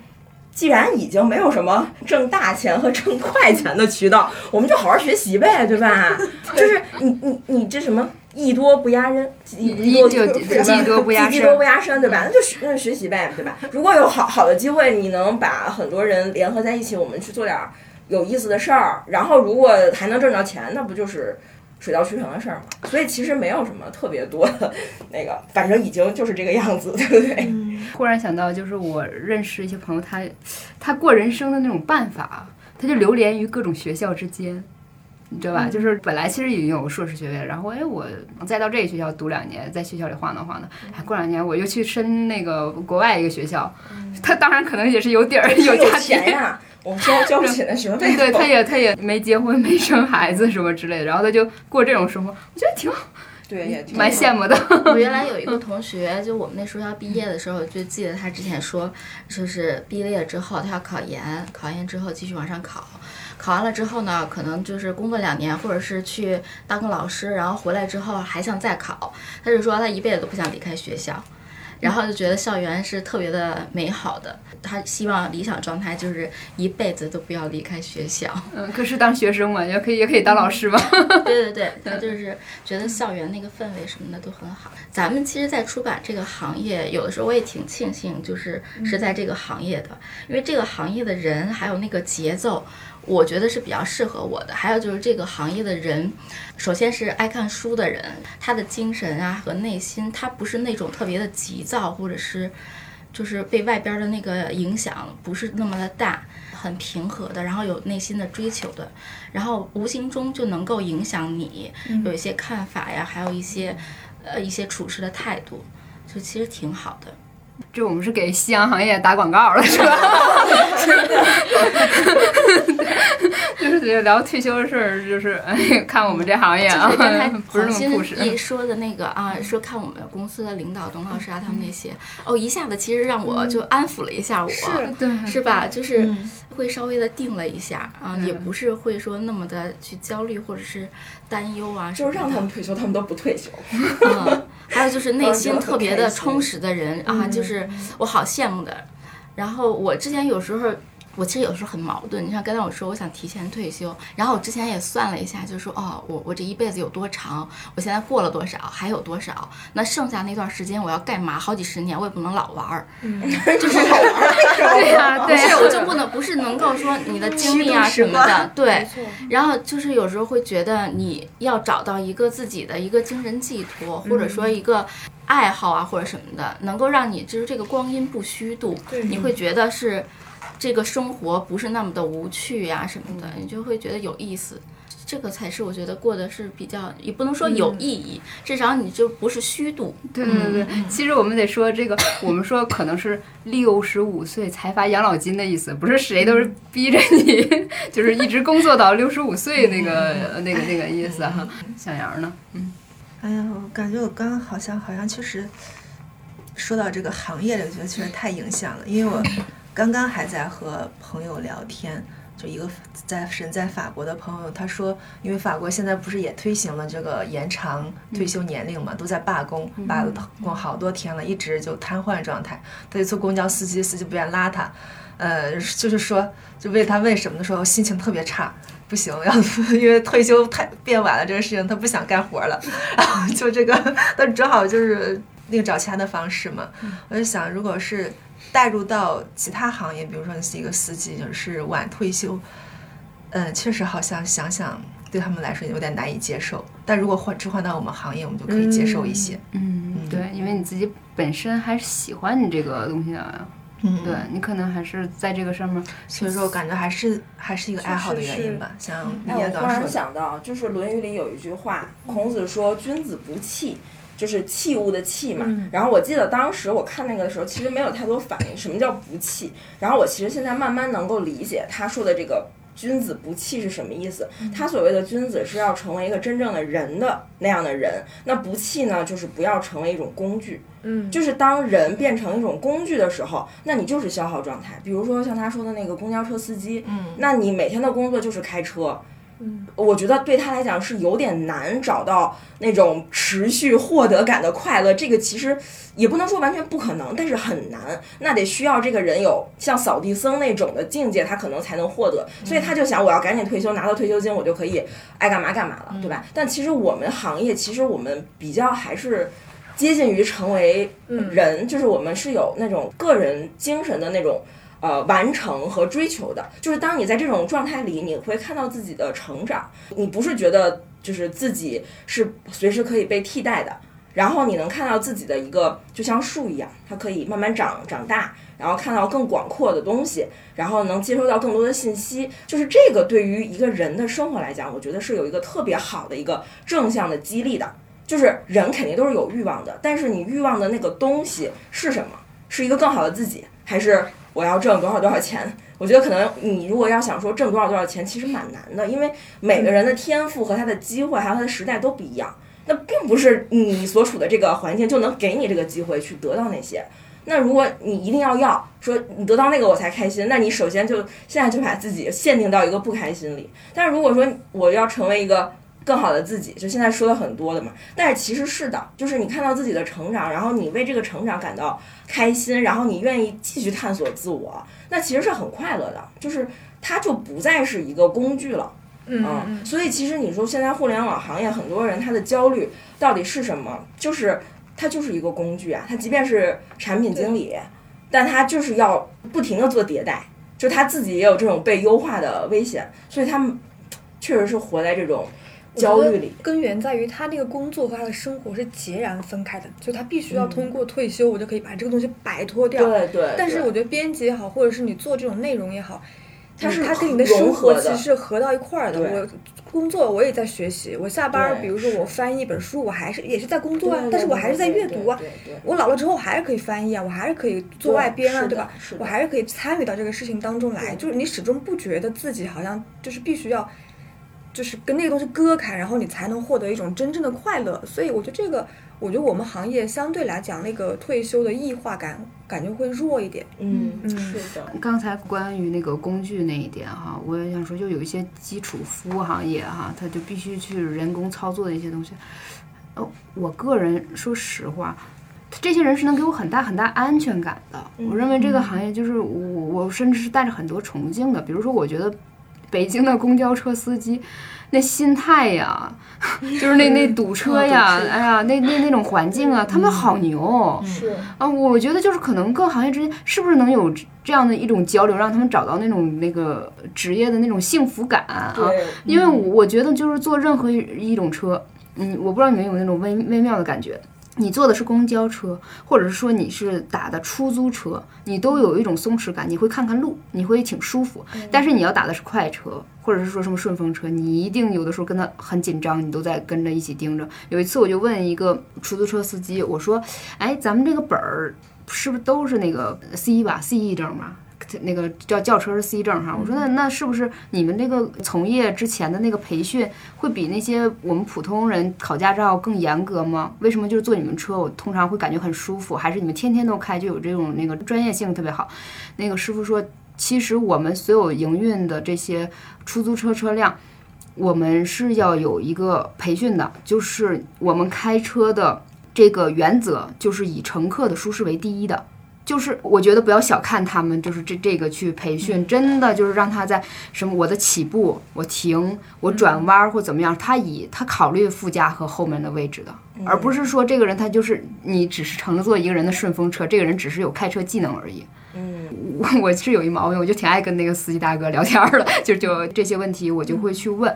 D: 既然已经没有什么挣大钱和挣快钱的渠道，我们就好好学习呗，对吧？就是你你你这什么艺多不压人，艺
E: 艺
D: 多
E: 就技多不压身
D: 技多不压身，对吧？那就学那就学习呗，对吧？如果有好好的机会，你能把很多人联合在一起，我们去做点儿有意思的事儿，然后如果还能挣着钱，那不就是水到渠成的事儿吗？所以其实没有什么特别多的那个，反正已经就是这个样子，对不对？
E: 忽然想到，就是我认识一些朋友，他他过人生的那种办法，他就流连于各种学校之间。你知道吧？就是本来其实已经有硕士学位，然后哎，我再到这个学校读两年，在学校里晃荡晃荡，哎，过两年我又去申那个国外一个学校，他当然可能也是有底儿，
D: 有
E: 家庭
D: 钱呀，我们交交不起那学费。
E: 对对，他也他也没结婚，没生孩子什么之类的，然后他就过这种生活，我觉得挺好，
D: 对也挺
E: 蛮羡慕的。
A: 我原来有一个 同学，就我们那时候要毕业的时候，就记得他之前说，就是毕业之后他要考研，考研之后继续往上考，考完了之后呢，可能就是工作两年，或者是去当个老师，然后回来之后还想再考。他就说他一辈子都不想离开学校。然后就觉得校园是特别的美好的，他希望理想状态就是一辈子都不要离开学校。
E: 嗯，可是当学生嘛，也可以也可以当老师嘛。
A: 对对对，他就是觉得校园那个氛围什么的都很好。咱们其实，在出版这个行业，有的时候我也挺庆幸，就是是在这个行业的，因为这个行业的人还有那个节奏，我觉得是比较适合我的。还有就是这个行业的人，首先是爱看书的人，他的精神啊和内心，他不是那种特别的急躁，或者是就是被外边的那个影响不是那么的大，很平和的，然后有内心的追求的，然后无形中就能够影响你有一些看法呀，还有一些呃一些处事的态度，就其实挺好的。
E: 这我们是给夕阳行业打广告了，是吧？就是聊退休的事儿，就是哎，看我们这行业啊
A: 就是刚才，
E: 不是那么
A: 黄鑫
E: 朴实。
A: 一说的那个啊，说看我们公司的领导董老师啊，他们那些，哦，一下子其实让我就安抚了一下我，
E: 对，
A: 是吧？就是会稍微的定了一下啊，也不是会说那么的去焦虑或者是担忧啊，
D: 就是让他
A: 们
D: 们退休，他们都不退休。
A: 嗯，还有就是内心特别的
D: 嗯
A: 充实的人啊，就是我好羡慕的。然后我之前有时候。我其实有时候很矛盾，你像刚才我说我想提前退休，然后我之前也算了一下，就是说哦，我我这一辈子有多长，我现在过了多少，还有多少，那剩下那段时间我要干嘛？好几十年我也不能老玩儿，嗯
D: 就是好玩儿，
E: 对呀，对
A: 我就不能不是能够说你的精力啊什么的，对。然后就是有时候会觉得你要找到一个自己的一个精神寄托，或者说一个爱好啊或者什么的，能够让你就是这个光阴不虚度，你会觉得是这个生活不是那么的无趣呀、什么的，你就会觉得有意思。这个才是我觉得过的是比较，也不能说有意义，至少你就不是虚度。
E: 对对对，其实我们得说这个，我们说可能是六十五岁才发养老金的意思，不是谁都是逼着你，就是一直工作到六十五岁那个那个那个意思哈。小杨呢？
B: 嗯哎呀，我感觉我刚刚好像好像确实说到这个行业里，我觉得确实太影响了，因为我刚刚还在和朋友聊天。就一个在身在法国的朋友，他说，因为法国现在不是也推行了这个延长退休年龄嘛，都在罢工，罢工好多天了，一直就瘫痪状态。他就坐公交司机，司机不愿拉他，呃，就是说，就问他为什么的时候，心情特别差。不行，要因为退休太变晚了这个事情，他不想干活了，然后就这个，他只好就是那个找其他的方式嘛。我就想，如果是带入到其他行业，比如说你是一个司机，就是晚退休，嗯，确实好像想想对他们来说有点难以接受。但如果换置换到我们行业，我们就可以接受一些。
E: 嗯，对，因为你自己本身还是喜欢你这个东西的，
B: 嗯，
E: 对你可能还是在这个上面，
B: 所以说我感觉还是还是一个爱好的原因吧。像你
D: 哎，我突然想到，就是《论语》里有一句话，孔子说：“君子不器。”就是器物的器嘛。然后我记得当时我看那个的时候，其实没有太多反应，什么叫不器？然后我其实现在慢慢能够理解他说的这个。君子不器是什么意思？他所谓的君子是要成为一个真正的人的那样的人，那不器呢，就是不要成为一种工具。
C: 嗯，
D: 就是当人变成一种工具的时候，那你就是消耗状态。比如说像他说的那个公交车司机，
B: 嗯，
D: 那你每天的工作就是开车，
C: 嗯，
D: 我觉得对他来讲是有点难找到那种持续获得感的快乐。这个其实也不能说完全不可能，但是很难。那得需要这个人有像扫地僧那种的境界，他可能才能获得。所以他就想，我要赶紧退休，拿到退休金，我就可以爱干嘛干嘛了，对吧？但其实我们行业，其实我们比较还是。接近于成为人，就是我们是有那种个人精神的那种呃完成和追求的。就是当你在这种状态里，你会看到自己的成长，你不是觉得就是自己是随时可以被替代的，然后你能看到自己的一个就像树一样，它可以慢慢长长大，然后看到更广阔的东西，然后能接收到更多的信息。就是这个对于一个人的生活来讲，我觉得是有一个特别好的一个正向的激励的。就是人肯定都是有欲望的，但是你欲望的那个东西是什么？是一个更好的自己，还是我要挣多少多少钱？我觉得可能你如果要想说挣多少多少钱，其实蛮难的，因为每个人的天赋和他的机会还有他的时代都不一样。那并不是你所处的这个环境就能给你这个机会去得到那些。那如果你一定要要说你得到那个我才开心，那你首先就现在就把自己限定到一个不开心里。但是如果说我要成为一个更好的自己，就现在说的很多的嘛，但是其实是的，就是你看到自己的成长，然后你为这个成长感到开心，然后你愿意继续探索自我，那其实是很快乐的，就是它就不再是一个工具了。
C: 嗯
D: 所以其实你说现在互联网行业很多人他的焦虑到底是什么？就是它就是一个工具啊，他即便是产品经理，但他就是要不停的做迭代。就他自己也有这种被优化的危险，所以他们确实是活在这种焦虑里。
C: 根源在于他那个工作和他的生活是截然分开的，就他必须要通过退休，我就可以把这个东西摆脱掉。
D: 对对。
C: 但是我觉得编辑也好，或者是你做这种内容也好，
D: 它是
C: 它跟你的生活其实是合到一块儿的。我工作我也在学习，我下班儿比如说我翻译一本书，我还是也是在工作啊，但是我还是在阅读啊。我老了之后，我还是可以翻译啊，我还是可以做外编啊，对吧我还是可以参与到这个事情当中来，就是你始终不觉得自己好像就是必须要，就是跟那个东西割开，然后你才能获得一种真正的快乐。所以我觉得这个，我觉得我们行业相对来讲，那个退休的异化感感觉会弱一点。
D: 嗯，
C: 嗯
D: 是的。
E: 刚才关于那个工具那一点哈，我也想说，就有一些基础服务行业哈，它就必须去人工操作的一些东西。呃，我个人说实话，这些人是能给我很大很大安全感的。我认为这个行业就是我，我甚至是带着很多崇敬的。比如说，我觉得北京的公交车司机那心态呀，就是那那堵车呀，哎呀，那那那种环境啊，他们好牛。
D: 是，
E: 啊，我觉得就是可能各行业之间是不是能有这样的一种交流，让他们找到那种那个职业的那种幸福感啊？因为我觉得就是坐任何一一种车，嗯，我不知道你们有没有那种微微妙的感觉。你坐的是公交车，或者是说你是打的出租车，你都有一种松弛感，你会看看路，你会挺舒服。但是你要打的是快车，或者是说什么顺风车，你一定有的时候跟他很紧张，你都在跟着一起盯着。有一次我就问一个出租车司机，我说：“哎，咱们这个本儿是不是都是那个 C 吧，C 一证吧？那个叫轿车是 C 证哈？我说那那是不是你们这个从业之前的那个培训会比那些我们普通人考驾照更严格吗？为什么就是坐你们车我通常会感觉很舒服？还是你们天天都开就有这种那个专业性特别好？那个师傅说，其实我们所有营运的这些出租车车辆。我们是要有一个培训的，就是我们开车的这个原则就是以乘客的舒适为第一的。就是我觉得不要小看他们，就是这这个去培训，真的就是让他在什么我的起步、我停、我转弯或怎么样，他以他考虑副驾和后面的位置的，而不是说这个人他就是你只是乘坐一个人的顺风车，这个人只是有开车技能而已。
D: 嗯，
E: 我我是有一毛病，我就挺爱跟那个司机大哥聊天儿的，就就这些问题我就会去问。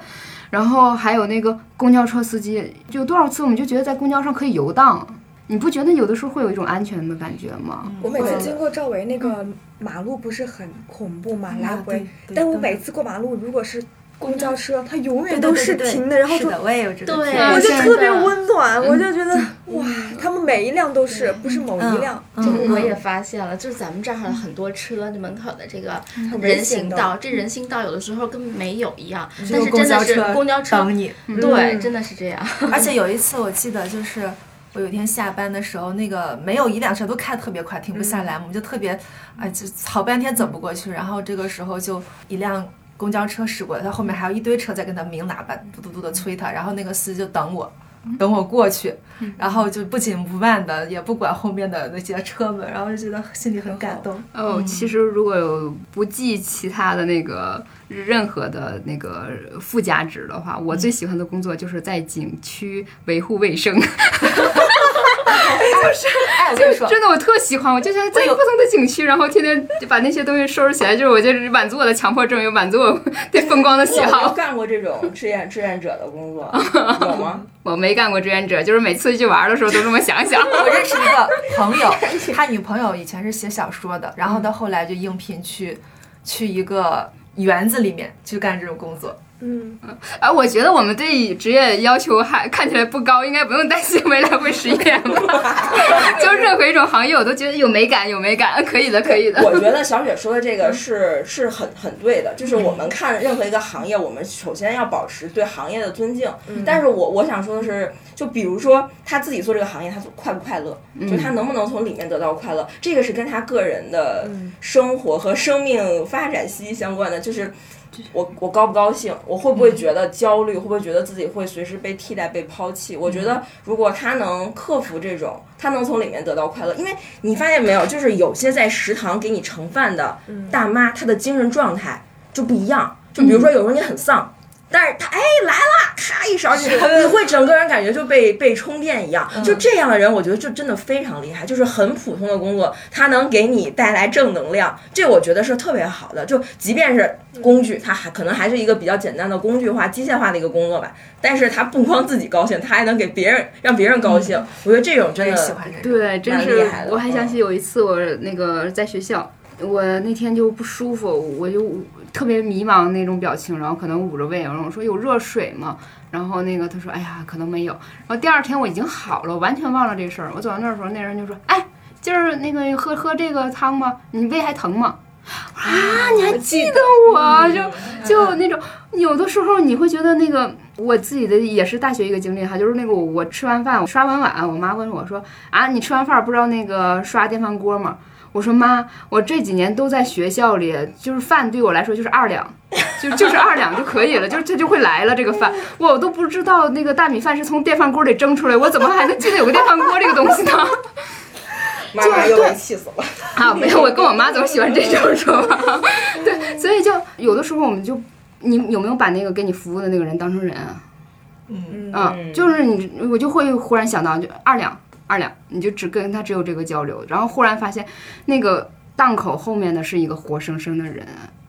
E: 然后还有那个公交车司机，就多少次我们就觉得在公交上可以游荡，你不觉得有的时候会有一种安全的感觉吗？
C: 我每次经过赵薇那个马路不是很恐怖嘛，来回但我每次过马路，如果是公交车，它永远都是停的，然后就
B: 我也有这个
A: 对
C: 我就特别温暖，我就觉得哇，他们每一辆都是，不是某一辆。
B: 嗯
A: 这个我也发现了，就是咱们这儿很多车，就门口的这个
C: 人
A: 人
C: 行道，
A: 这人行道有的时候跟没有一样，但是真的是
B: 公交车
A: 公交车，
B: 等你。
A: 对，真的是这样。
B: 而且有一次我记得就是。我有一天下班的时候，那个没有一辆车都开得特别快，停不下来，我们就特别，哎，就好半天走不过去。然后这个时候就一辆公交车驶过来，他后面还有一堆车在跟他鸣喇叭，嘟嘟嘟的催他。然后那个司机就等我，等我过去，然后就不紧不慢的，也不管后面的那些车们，然后就觉得心里很感动。
E: 哦，其实如果有不计其他的那个任何的那个附加值的话，我最喜欢的工作就是在景区维护卫生。
B: 哎，我跟你说，
E: 真的，我特喜欢，我就想在不同的景区，然后天天就把那些东西收拾起来，就是我就是满足我的强迫症，又满足我 对风光的喜好。
D: 干过这种志愿志愿者的工作？有吗？
E: 我没干过志愿者，就是每次去玩的时候都这么想想。
B: 我认识一个 朋友，他女朋友以前是写小说的，然后到后来就应聘去去一个园子里面去干这种工作。
C: 嗯，
E: 啊，我觉得我们对职业要求还看起来不高，应该不用担心未来会失业吧。就任何一种行业，我都觉得有美感，有美感，可以的，可以的。
D: 我觉得 小雪说的这个是是很很对的，就是我们看任何一个行业，我们首先要保持对行业的尊敬。但是我我想说的是，就比如说他自己做这个行业，他快不快乐？就他能不能从里面得到快乐？这个是跟他个人的生活和生命发展息息相关的，就是。我我高不高兴？我会不会觉得焦虑？会不会觉得自己会随时被替代、被抛弃？我觉得如果他能克服这种，他能从里面得到快乐，因为你发现没有，就是有些在食堂给你盛饭的大妈，她的精神状态就不一样。就比如说有时候你很丧，但是他哎来了，咔一勺进去，你会整个人感觉就被被充电一样。就这样的人，我觉得就真的非常厉害，就是很普通的工作，他能给你带来正能量，这我觉得是特别好的。就即便是工具，它还可能还是一个比较简单的工具化、机械化的一个工作吧，但是他不光自己高兴，他还能给别人让别人高兴。我觉得这种真的
B: 喜欢。
E: 对，真是
D: 厉害的
E: 我还想
D: 嗯
E: 起有一次我那个在学校，我那天就不舒服，我就特别迷茫那种表情，然后可能捂着胃，然后我说有热水吗？然后那个他说哎呀可能没有，然后第二天我已经好了，完全忘了这事儿。我走到那儿的时候，那人就说哎今儿那个喝喝这个汤吗？你胃还疼吗？啊，你还记得我？就就那种，有的时候你会觉得那个我自己的也是大学一个经历哈，就是那个我我吃完饭我刷完碗，我妈问我说啊，你吃完饭不知道那个刷电饭锅吗？我说妈，我这几年都在学校里，就是饭对我来说就是二两，就就是二两就可以了，就是这就会来了这个饭，我都不知道那个大米饭是从电饭锅里蒸出来，我怎么还能记得有个电饭锅这个东西呢？
D: 妈妈又被气死了。
E: 啊，没有，我跟我妈总喜欢这种说法。对，所以就有的时候我们就，你有没有把那个给你服务的那个人当成人啊？
B: 嗯，
E: 啊，就是你，我就会忽然想到，就二两二两，你就只跟他只有这个交流，然后忽然发现那个档口后面的是一个活生生的人。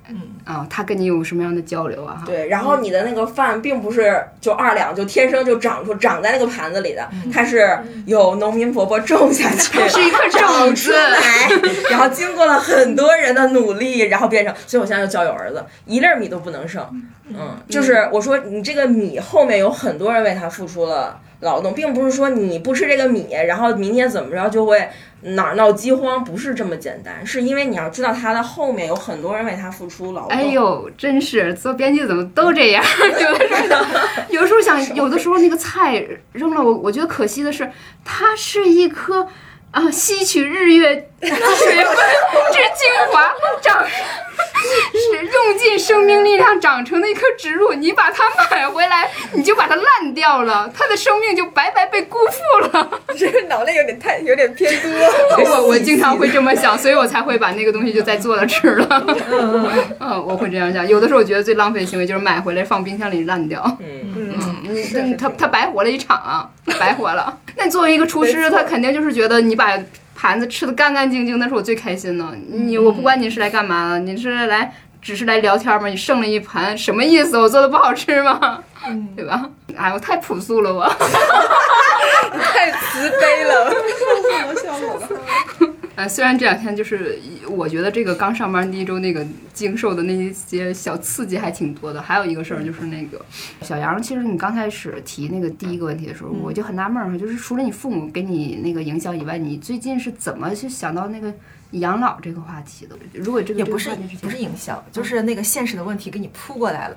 B: 嗯
E: 啊，他跟你有什么样的交流啊？哈，
D: 对，然后你的那个饭并不是就二两就天生就长出长在那个盘子里的，它是有农民伯伯种下去，
E: 它是一颗种子。
D: 来，然后经过了很多人的努力，然后变成，所以我现在就教育我儿子，一粒米都不能剩。嗯，就是我说你这个米后面有很多人为他付出了劳动，并不是说你不吃这个米，然后明天怎么着就会哪儿闹饥荒，不是这么简单，是因为你要知道它的后面有很多人为它付出劳动。
E: 哎呦，真是做编辑怎么都这样？有的时候，有的时候想，有的时候那个菜扔了，我我觉得可惜的是，它是一颗啊吸取日月 水分之精华长，是用尽生命力量长成的一棵植物，你把它买回来，你就把它烂掉了，它的生命就白白被辜负了。
C: 这个脑袋有点太有点偏多。
E: 我我经常会这么想，所以我才会把那个东西就再做了吃了。嗯，我会这样想。有的时候我觉得最浪费的行为就是买回来放冰箱里烂掉。
D: 嗯，
E: 嗯，你他他白活了一场啊，白活了。那作为一个厨师，他肯定就是觉得你把盘子吃的干干净净，那是我最开心的。你我不管你是来干嘛的，你是来只是来聊天吗？你剩了一盘，什么意思？我做的不好吃吗？对吧？哎，我太朴素了，我。
C: 太慈悲了。
E: 呃，虽然这两天就是我觉得这个刚上班第一周那个经受的那些小刺激还挺多的，还有一个事儿就是那个小杨，其实你刚开始提那个第一个问题的时候，我就很纳闷儿，就是除了你父母给你那个影响以外，你最近是怎么去想到那个养老这个话题的？如果这个
B: 也不是
E: 这个
B: 不是营销，就是那个现实的问题给你扑过来了。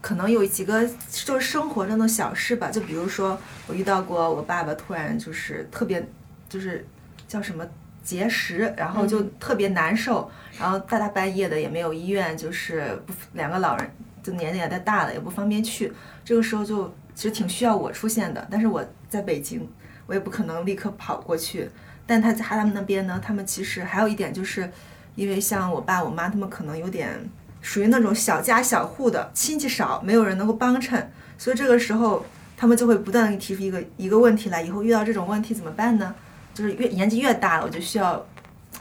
B: 可能有几个就是生活中的小事吧，就比如说我遇到过我爸爸突然就是特别就是叫什么结石，然后就特别难受，然后大大半夜的也没有医院，就是不两个老人就年龄也太大了，也不方便去。这个时候就其实挺需要我出现的，但是我在北京，我也不可能立刻跑过去。但他在他们那边呢，他们其实还有一点就是，因为像我爸我妈他们可能有点属于那种小家小户的，亲戚少，没有人能够帮衬，所以这个时候他们就会不断的提出一个一个问题来，以后遇到这种问题怎么办呢？就是越年纪越大了，我就需要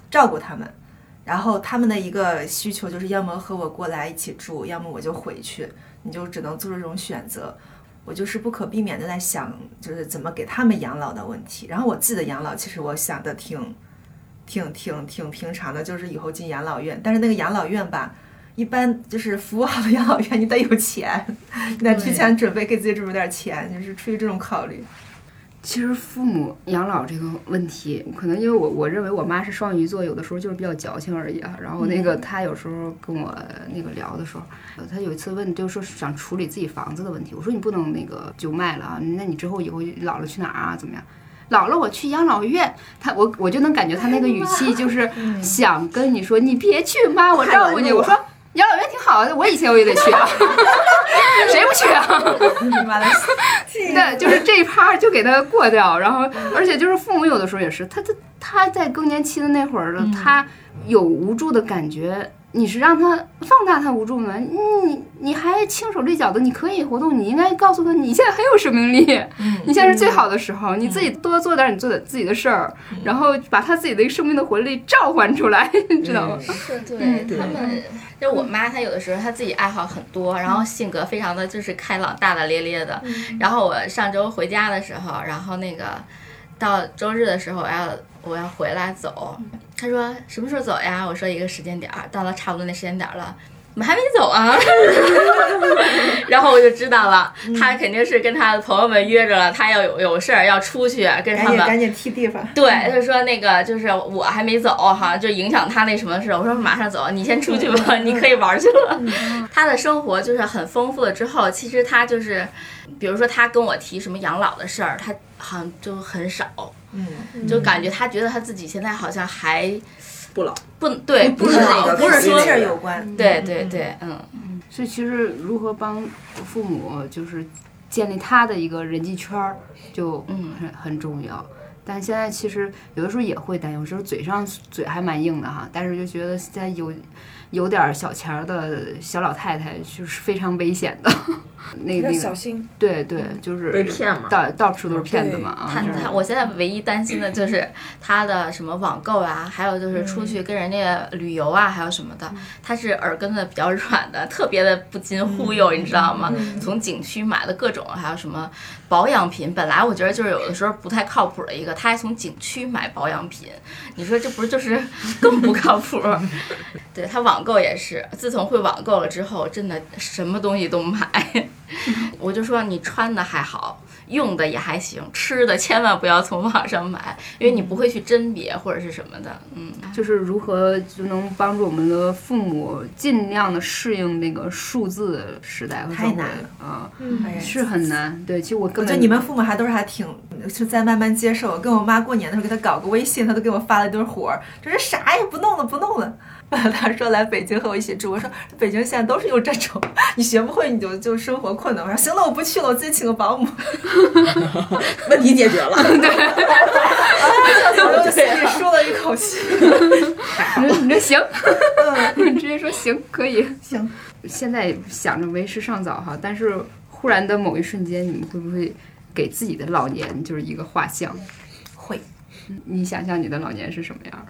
B: 照顾他们。然后他们的一个需求就是，要么和我过来一起住，要么我就回去，你就只能做出这种选择。我就是不可避免的在想，就是怎么给他们养老的问题。然后我自己的养老，其实我想的挺、挺、挺、挺平常的，就是以后进养老院。但是那个养老院吧，一般就是服务好的养老院，你得有钱，你得提前准备，给自己准备点钱，就是出于这种考虑。
E: 其实父母养老这个问题，可能因为我我认为我妈是双鱼座，有的时候就是比较矫情而已啊。然后那个她有时候跟我那个聊的时候，呃她有一次问，就是说想处理自己房子的问题。我说你不能那个就卖了啊，那你之后以后老了去哪儿啊？怎么样？老了我去养老院，她我我就能感觉她那个语气就是想跟你说，你别去妈，我照顾你。我说养老院挺好的，我以前我也得去啊，谁不去啊？
B: 你妈的，
E: 对，就是这一趴就给他过掉，然后而且就是父母有的时候也是，他他他在更年期的那会儿了，他有无助的感觉。你是让他放大他无助吗？你你还轻手利脚的，你可以活动，你应该告诉他你现在很有生命力，你现在是最好的时候，你自己多做点你做的自己的事儿，然后把他自己的一个生命的活力召唤出来，你知道吗？
A: 是对他们，就我妈，她有的时候她自己爱好很多，然后性格非常的就是开朗、大大咧咧的。然后我上周回家的时候，然后那个到周日的时候，我要我要回来走，他说什么时候走呀？我说一个时间点儿，到了差不多那时间点儿了。怎么还没走啊，然后我就知道了，他肯定是跟他的朋友们约着了，他要有有事儿要出去跟他们。
B: 赶紧赶紧替地方。
A: 对，他说那个就是我还没走哈，就影响他那什么事。我说马上走，你先出去吧，你可以玩去了。他的生活就是很丰富了之后，其实他就是，比如说他跟我提什么养老的事儿，他好像就很少，
B: 嗯，
A: 就感觉他觉得他自己现在好像还
D: 不老，
A: 不对，不是
D: 那
A: 老，
D: 个
A: 不是说
B: 有关。
A: 对对对，嗯。
E: 所以其实如何帮父母就是建立他的一个人际圈儿，就
A: 嗯
E: 很很重要。但现在其实有的时候也会担忧，有时候嘴上嘴还蛮硬的哈，但是就觉得现在有有点儿小钱儿的小老太太就是非常危险的。那个
C: 小心。
E: 对对，就是
D: 被骗嘛
E: 到到处都是骗子嘛啊。
A: 他
E: 就是
A: 他，我现在唯一担心的就是他的什么网购啊，还有就是出去跟人家旅游啊，还有什么的，他是耳根子比较软的，特别的不禁忽悠，你知道吗？从景区买的各种，还有什么保养品，本来我觉得就是有的时候不太靠谱的一个，他还从景区买保养品，你说这不是就是更不靠谱？对他网购也是，自从会网购了之后，真的什么东西都买。我就说你穿的还好，用的也还行，吃的千万不要从网上买，因为你不会去甄别或者是什么的。嗯，
E: 就是如何就能帮助我们的父母尽量的适应那个数字时代和社会
B: 太难了
E: 啊，
B: 哎呀
E: 是很难。对，其实我
B: 我
E: 根本
B: 觉得你们父母还都是还挺是在慢慢接受。跟我妈过年的时候给她搞个微信，她都给我发了一堆活儿，这是啥也不弄了，不弄了。她说来北京和我一起住，我说北京现在都是用这种，你学不会你就就生活困难。我说行了，我不去了，我自己请个保姆。
D: 问题解决了。
B: 对我就心里舒了一口气。
E: 你说行，你直接说行可以。
B: 行，
E: 现在想着为时尚早哈，但是忽然的某一瞬间，你们会不会给自己的老年就是一个画像？
B: 会。
E: 你想象你的老年是什么样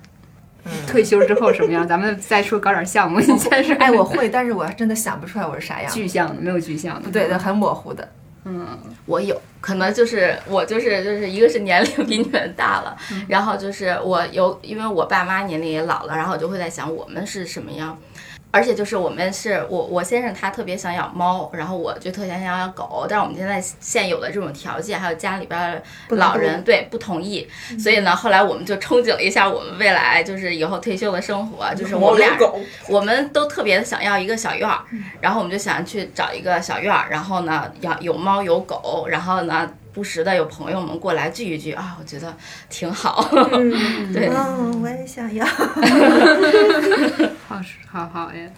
E: 退休之后什么样？咱们再说搞点项目。你 先说。
B: 哎，我会，但是我真的想不出来我是啥样。
E: 具象的，没有具象的。
B: 不对的，很模糊的。
E: 嗯，
A: 我有可能就是我就是 就是一个是年龄比你们大了，然后就是我有因为我爸妈年龄也老了，然后我就会在想我们是什么样。而且就是我们是我我先生他特别想养猫，然后我就特别想养狗，但是我们现在现有的这种条件，还有家里边儿老人对不同意，所以呢，后来我们就憧憬了一下我们未来就是以后退休的生活，就是我们俩，我们都特别想要一个小院儿，然后我们就想去找一个小院儿，然后呢养有猫有狗，然后呢不时的有朋友们过来聚一聚啊，我觉得挺好。对，
B: 嗯，我也想要。
E: 好好好耶。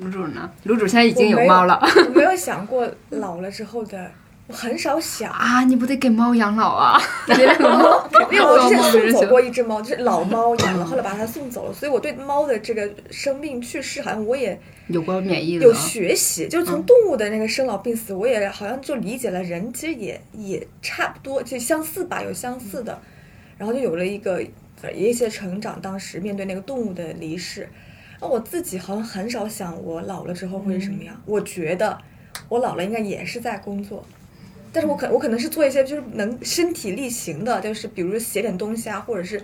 E: 卤煮呢？卤煮现在已经有猫了
C: 我没有想过老了之后的，我很少想。
E: 啊！你不得给猫养老啊？
C: 因为我之前送走过一只猫，就是老猫养了，后来把它送走了，所以我对猫的这个生病去世，好像我也
E: 有过免疫
C: 有
E: 啊
C: 学习，就是从动物的那个生老病死，我也好像就理解了人其实也也差不多，就相似吧，有相似的，然后就有了一个呃一些成长。当时面对那个动物的离世，那我自己好像很少想我老了之后会是什么样。我觉得我老了应该也是在工作。但是我可我可能是做一些就是能身体力行的，就是比如写点东西啊，或者是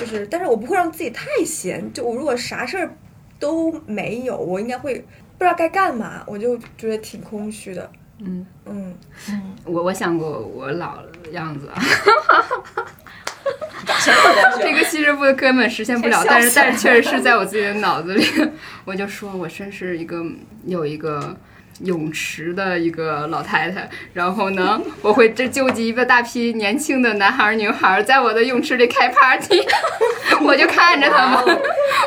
C: 就是，但是我不会让自己太闲。就我如果啥事儿都没有，我应该会不知道该干嘛，我就觉得挺空虚的。
E: 嗯
C: 嗯，
E: 我我想过我老的样子啊，
D: 先快点
E: 这个其实不根本实现不了，但是但是确实是 在我自己的脑子里，我就说我真是一个有一个。泳池的一个老太太，然后呢，我会这救济一个大批年轻的男孩儿女孩儿，在我的泳池里开 party，我就看着他们，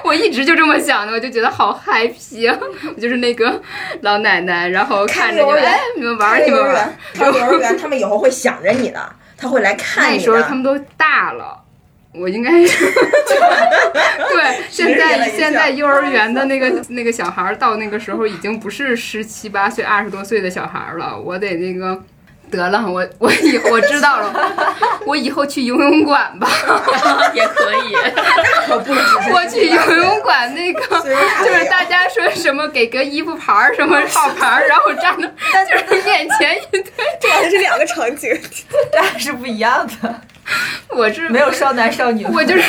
E: 我一直就这么想的，我就觉得好 happy 啊！我就是那个老奶奶，然后看着你们，哎，你们玩儿，你们玩儿
D: 幼儿园，。他幼儿园，他们以后会想着你的，他会来 看你的。
E: 那时候他们都大了，我应该是 对，现在现在幼儿园的那个那个小孩儿到那个时候已经不是十七八岁、二十多岁的小孩儿了，我得那个。得了，我我以我知道了，我以后去游泳馆吧，
A: 也可以。
D: 可不
E: 我去游泳馆那个，就是大家说什么给个衣服牌儿什么号牌儿，然后站着就是眼前一堆，
C: 这完全是两个场景。
B: 但是不一样的，
E: 我是
B: 没有少男少女。
E: 我就是，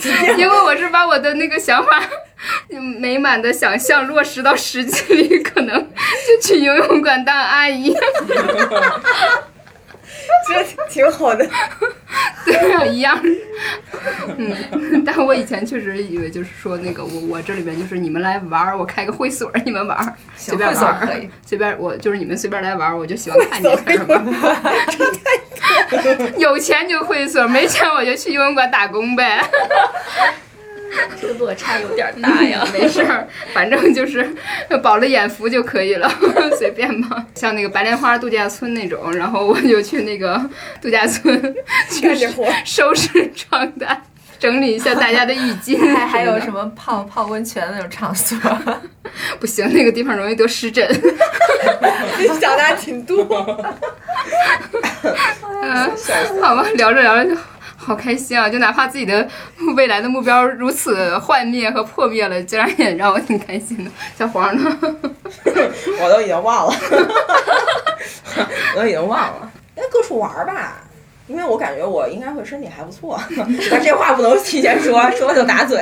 E: 因为我是把我的那个想法美满的想象落实到实际里，可能就去游泳馆当阿姨。
C: 这挺好的。
E: 对啊，一样。嗯，但我以前确实以为就是说那个我我这里边就是你们来玩儿，我开个会所，你们玩儿，随便玩儿
B: 会所可以，
E: 随便我就是你们随便来玩儿，我就喜欢看见什么。有钱就会所，没钱我就去游泳馆打工呗。
A: 这个落差有点大呀。
E: 没事儿，反正就是 饱了眼福就可以了，随便吧。像那个白莲花度假村那种，然后我就去那个度假村去收拾床单。整理一下大家的浴巾，
B: 还还有什
E: 么
B: 么泡泡温泉那种场所？
E: 不行，那个地方容易得湿疹。
C: 你想的还挺多。
E: 嗯，好吧，聊着聊着就好开心啊！就哪怕自己的未来的目标如此幻灭和破灭了，竟然也让我挺开心的。小黄呢？
D: 我都已经忘了，我都已经忘了。那各处玩吧，因为我感觉我应该会身体还不错，但这话不能提前说，说就打嘴。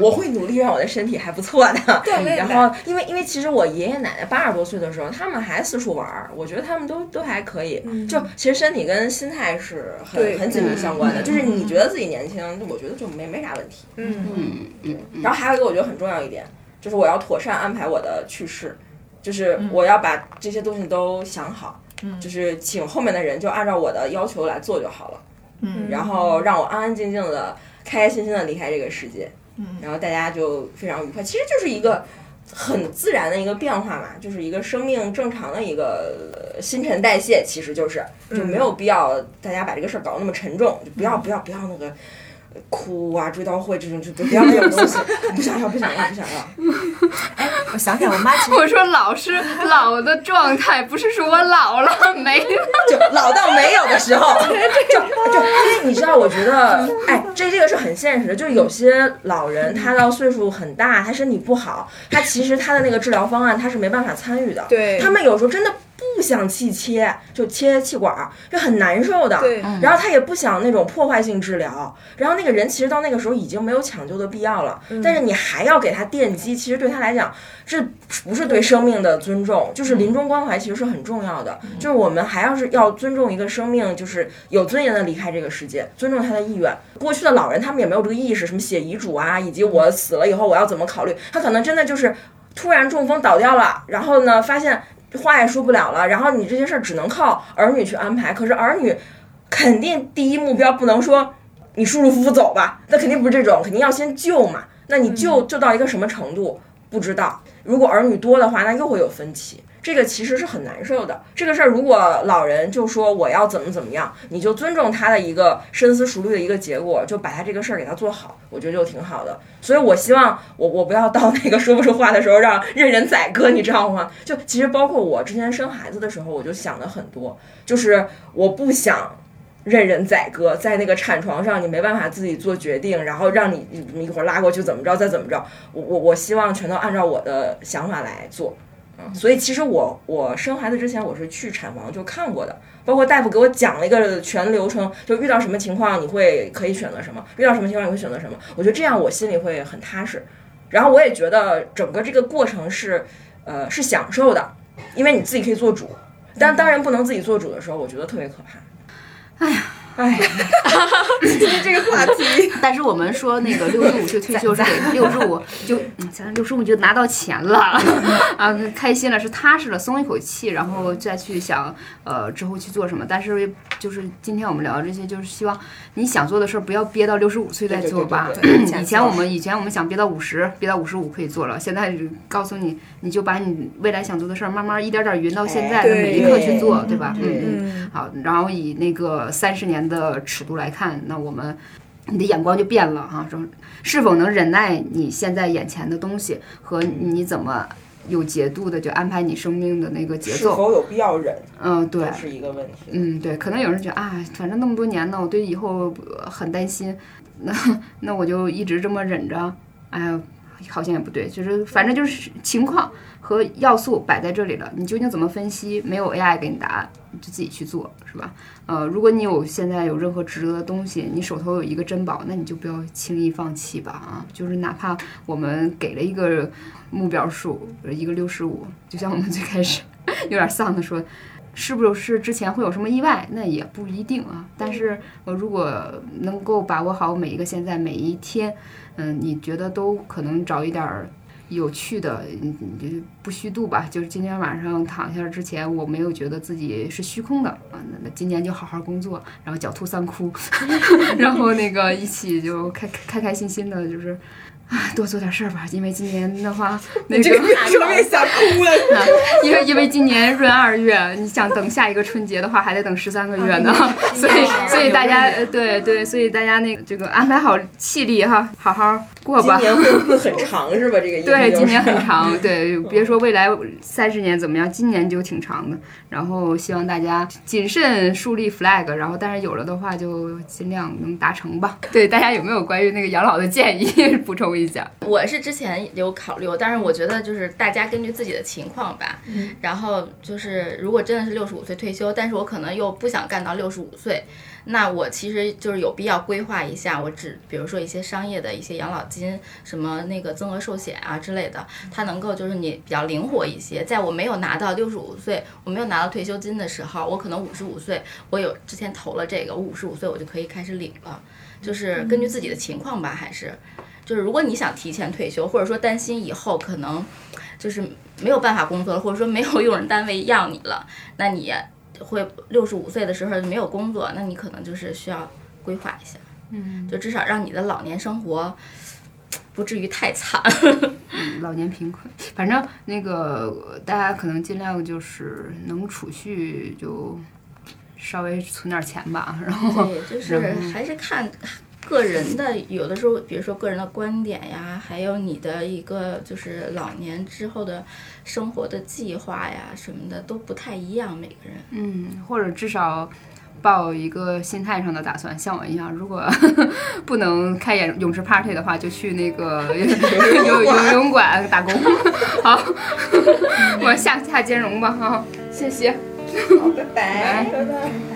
D: 我会努力让我的身体还不错的。
C: 锻炼
D: 然后，因为因为其实我爷爷奶奶八十多岁的时候，他们还四处玩儿，我觉得他们都都还可以。就其实身体跟心态是很很紧密相关的，就是你觉得自己年轻，我觉得就没没啥问题。
C: 嗯，
E: 嗯嗯嗯，
D: 然后还有一个我觉得很重要一点，就是我要妥善安排我的去世，就是我要把这些东西都想好，就是请后面的人就按照我的要求来做就好了，
B: 嗯。
D: 然后让我安安静静的、开开心心的离开这个世界，嗯。然后大家就非常愉快，其实就是一个。很自然的一个变化嘛，就是一个生命正常的一个呃新陈代谢，其实就是就没有必要大家把这个事儿搞得那么沉重，就不要不要不要那个呃哭啊追悼会这种就不要那种东西，不想要不想要不想要。
B: 哎我想起来，我妈其实
E: 我说老是老的状态，不是说我老了 没了。
D: 就老到没有的时候，就就因为你知道，我觉得，哎，这这个是很现实的，就是有些老人他到岁数很大，他身体不好，他其实他的那个治疗方案他是没办法参与的，
C: 对
D: 他们有时候真的。不想气切，就切气管儿，就很难受的。
C: 对
D: 然后他也不想那种破坏性治疗，然后那个人其实到那个时候已经没有抢救的必要了，但是你还要给他电击，其实对他来讲，这不是对生命的尊重，就是临终关怀其实是很重要的。就是我们还要是要尊重一个生命，就是有尊严的离开这个世界，尊重他的意愿。过去的老人他们也没有这个意识，什么写遗嘱啊，以及我死了以后我要怎么考虑，他可能真的就是突然中风倒掉了，然后呢发现话也说不了了，然后你这些事儿只能靠儿女去安排。可是儿女肯定第一目标不能说你舒舒服服走吧，那肯定不是这种，肯定要先救嘛。那你救救到一个什么程度不知道。如果儿女多的话，那又会有分歧。这个其实是很难受的。这个事儿，如果老人就说我要怎么怎么样，你就尊重他的一个深思熟虑的一个结果，就把他这个事儿给他做好，我觉得就挺好的。所以我希望我我不要到那个说不出话的时候让任人宰割，你知道吗？就其实包括我之前生孩子的时候，我就想的很多，就是我不想。任人宰割，在那个产床上，你没办法自己做决定，然后让你你一会儿拉过去怎么着，再怎么着，我我我希望全都按照我的想法来做。嗯，所以其实我我生孩子之前我是去产房就看过的，包括大夫给我讲了一个全流程，就遇到什么情况你会可以选择什么，遇到什么情况你会选择什么。我觉得这样我心里会很踏实，然后我也觉得整个这个过程是呃是享受的，因为你自己可以做主。但当然不能自己做主的时候，我觉得特别可怕。哎呀，哎，
C: 这个话题，
E: 但是我们说那个六十五岁退休是给 六十五就，嗯咱六十五就拿到钱了 啊，开心了，是踏实了，松一口气，然后再去想呃之后去做什么。但是就是今天我们聊的这些，就是希望你想做的事儿不要憋到六十五岁再做吧。以前我们以前我们想憋到五十，憋到五十五可以做了，现在告诉你，你就把你未来想做的事儿慢慢一点点匀到现在的每一刻去做，对吧？嗯嗯。
C: 嗯，
E: 好，然后以那个三十年的尺度来看，那我们你的眼光就变了啊，说是否能忍耐你现在眼前的东西和你怎么有节度的就安排你生命的那个节奏。
D: 是否有必要忍，
E: 嗯，对，
D: 这是一个问题。
E: 嗯，对，可能有人觉得啊，反正那么多年呢，我对以后呃很担心，那那我就一直这么忍着，哎呀，好像也不对，就是反正就是情况和要素摆在这里了，你究竟怎么分析？没有 AI 给你答案，你就自己去做，是吧？呃，如果你有现在有任何值得的东西，你手头有一个珍宝，那你就不要轻易放弃吧啊！就是哪怕我们给了一个目标数，一个六十五，就像我们最开始 有点丧的说。是不是之前会有什么意外？那也不一定啊。但是呃，如果能够把握好每一个现在每一天，嗯，你觉得都可能找一点儿有趣的，嗯不虚度吧。就是今天晚上躺下之前，我没有觉得自己是虚空的啊。那那今年就好好工作，然后狡兔三窟，然后那个一起就开开开心心的，就是。啊，多做点事儿吧，因为今年的话，那个
D: 这个越说越想哭了。
E: 啊，因为因为今年闰二月，你想等下一个春节的话，还得等十三个月呢，所以所以大家呃对对，所以大家那个这个安排好气力哈，好好过吧。
D: 今年会会很 长是吧？这个
E: 对，今年很长，对，别说未来三十年怎么样，今年就挺长的。然后希望大家谨慎树立 flag，然后但是有了的话就尽量能达成吧。对，大家有没有关于那个养老的建议补充一下？
A: 我是之前有考虑过，但是我觉得就是大家根据自己的情况吧。然后就是如果真的是六十五岁退休，但是我可能又不想干到六十五岁，那我其实就是有必要规划一下，我只比如说一些商业的一些养老金，什么那个增额寿险啊之类的，它能够就是你比较灵活一些。在我没有拿到六十五岁，我没有拿到退休金的时候，我可能五十五岁，我有之前投了这个，我五十五岁我就可以开始领了。就是根据自己的情况吧，还是。就是如果你想提前退休，或者说担心以后可能就是没有办法工作了，或者说没有用人单位要你了，那你会六十五岁的时候没有工作，那你可能就是需要规划一下，
E: 嗯，
A: 就至少让你的老年生活不至于太惨 嗯。
E: 老年贫困，反正那个大家可能尽量就是能储蓄就稍微存点钱吧，然后
A: 对，就是还是看个人的，有的时候，比如说个人的观点呀，还有你的一个就是老年之后的生活的计划呀什么的都不太一样，每个人。
E: 嗯，或者至少抱一个心态上的打算，像我一样，如果 不能开演泳池 party 的话，就去那个 游游泳馆打工。好，我下下兼容吧，哈，谢谢。
D: 好，拜拜，拜拜。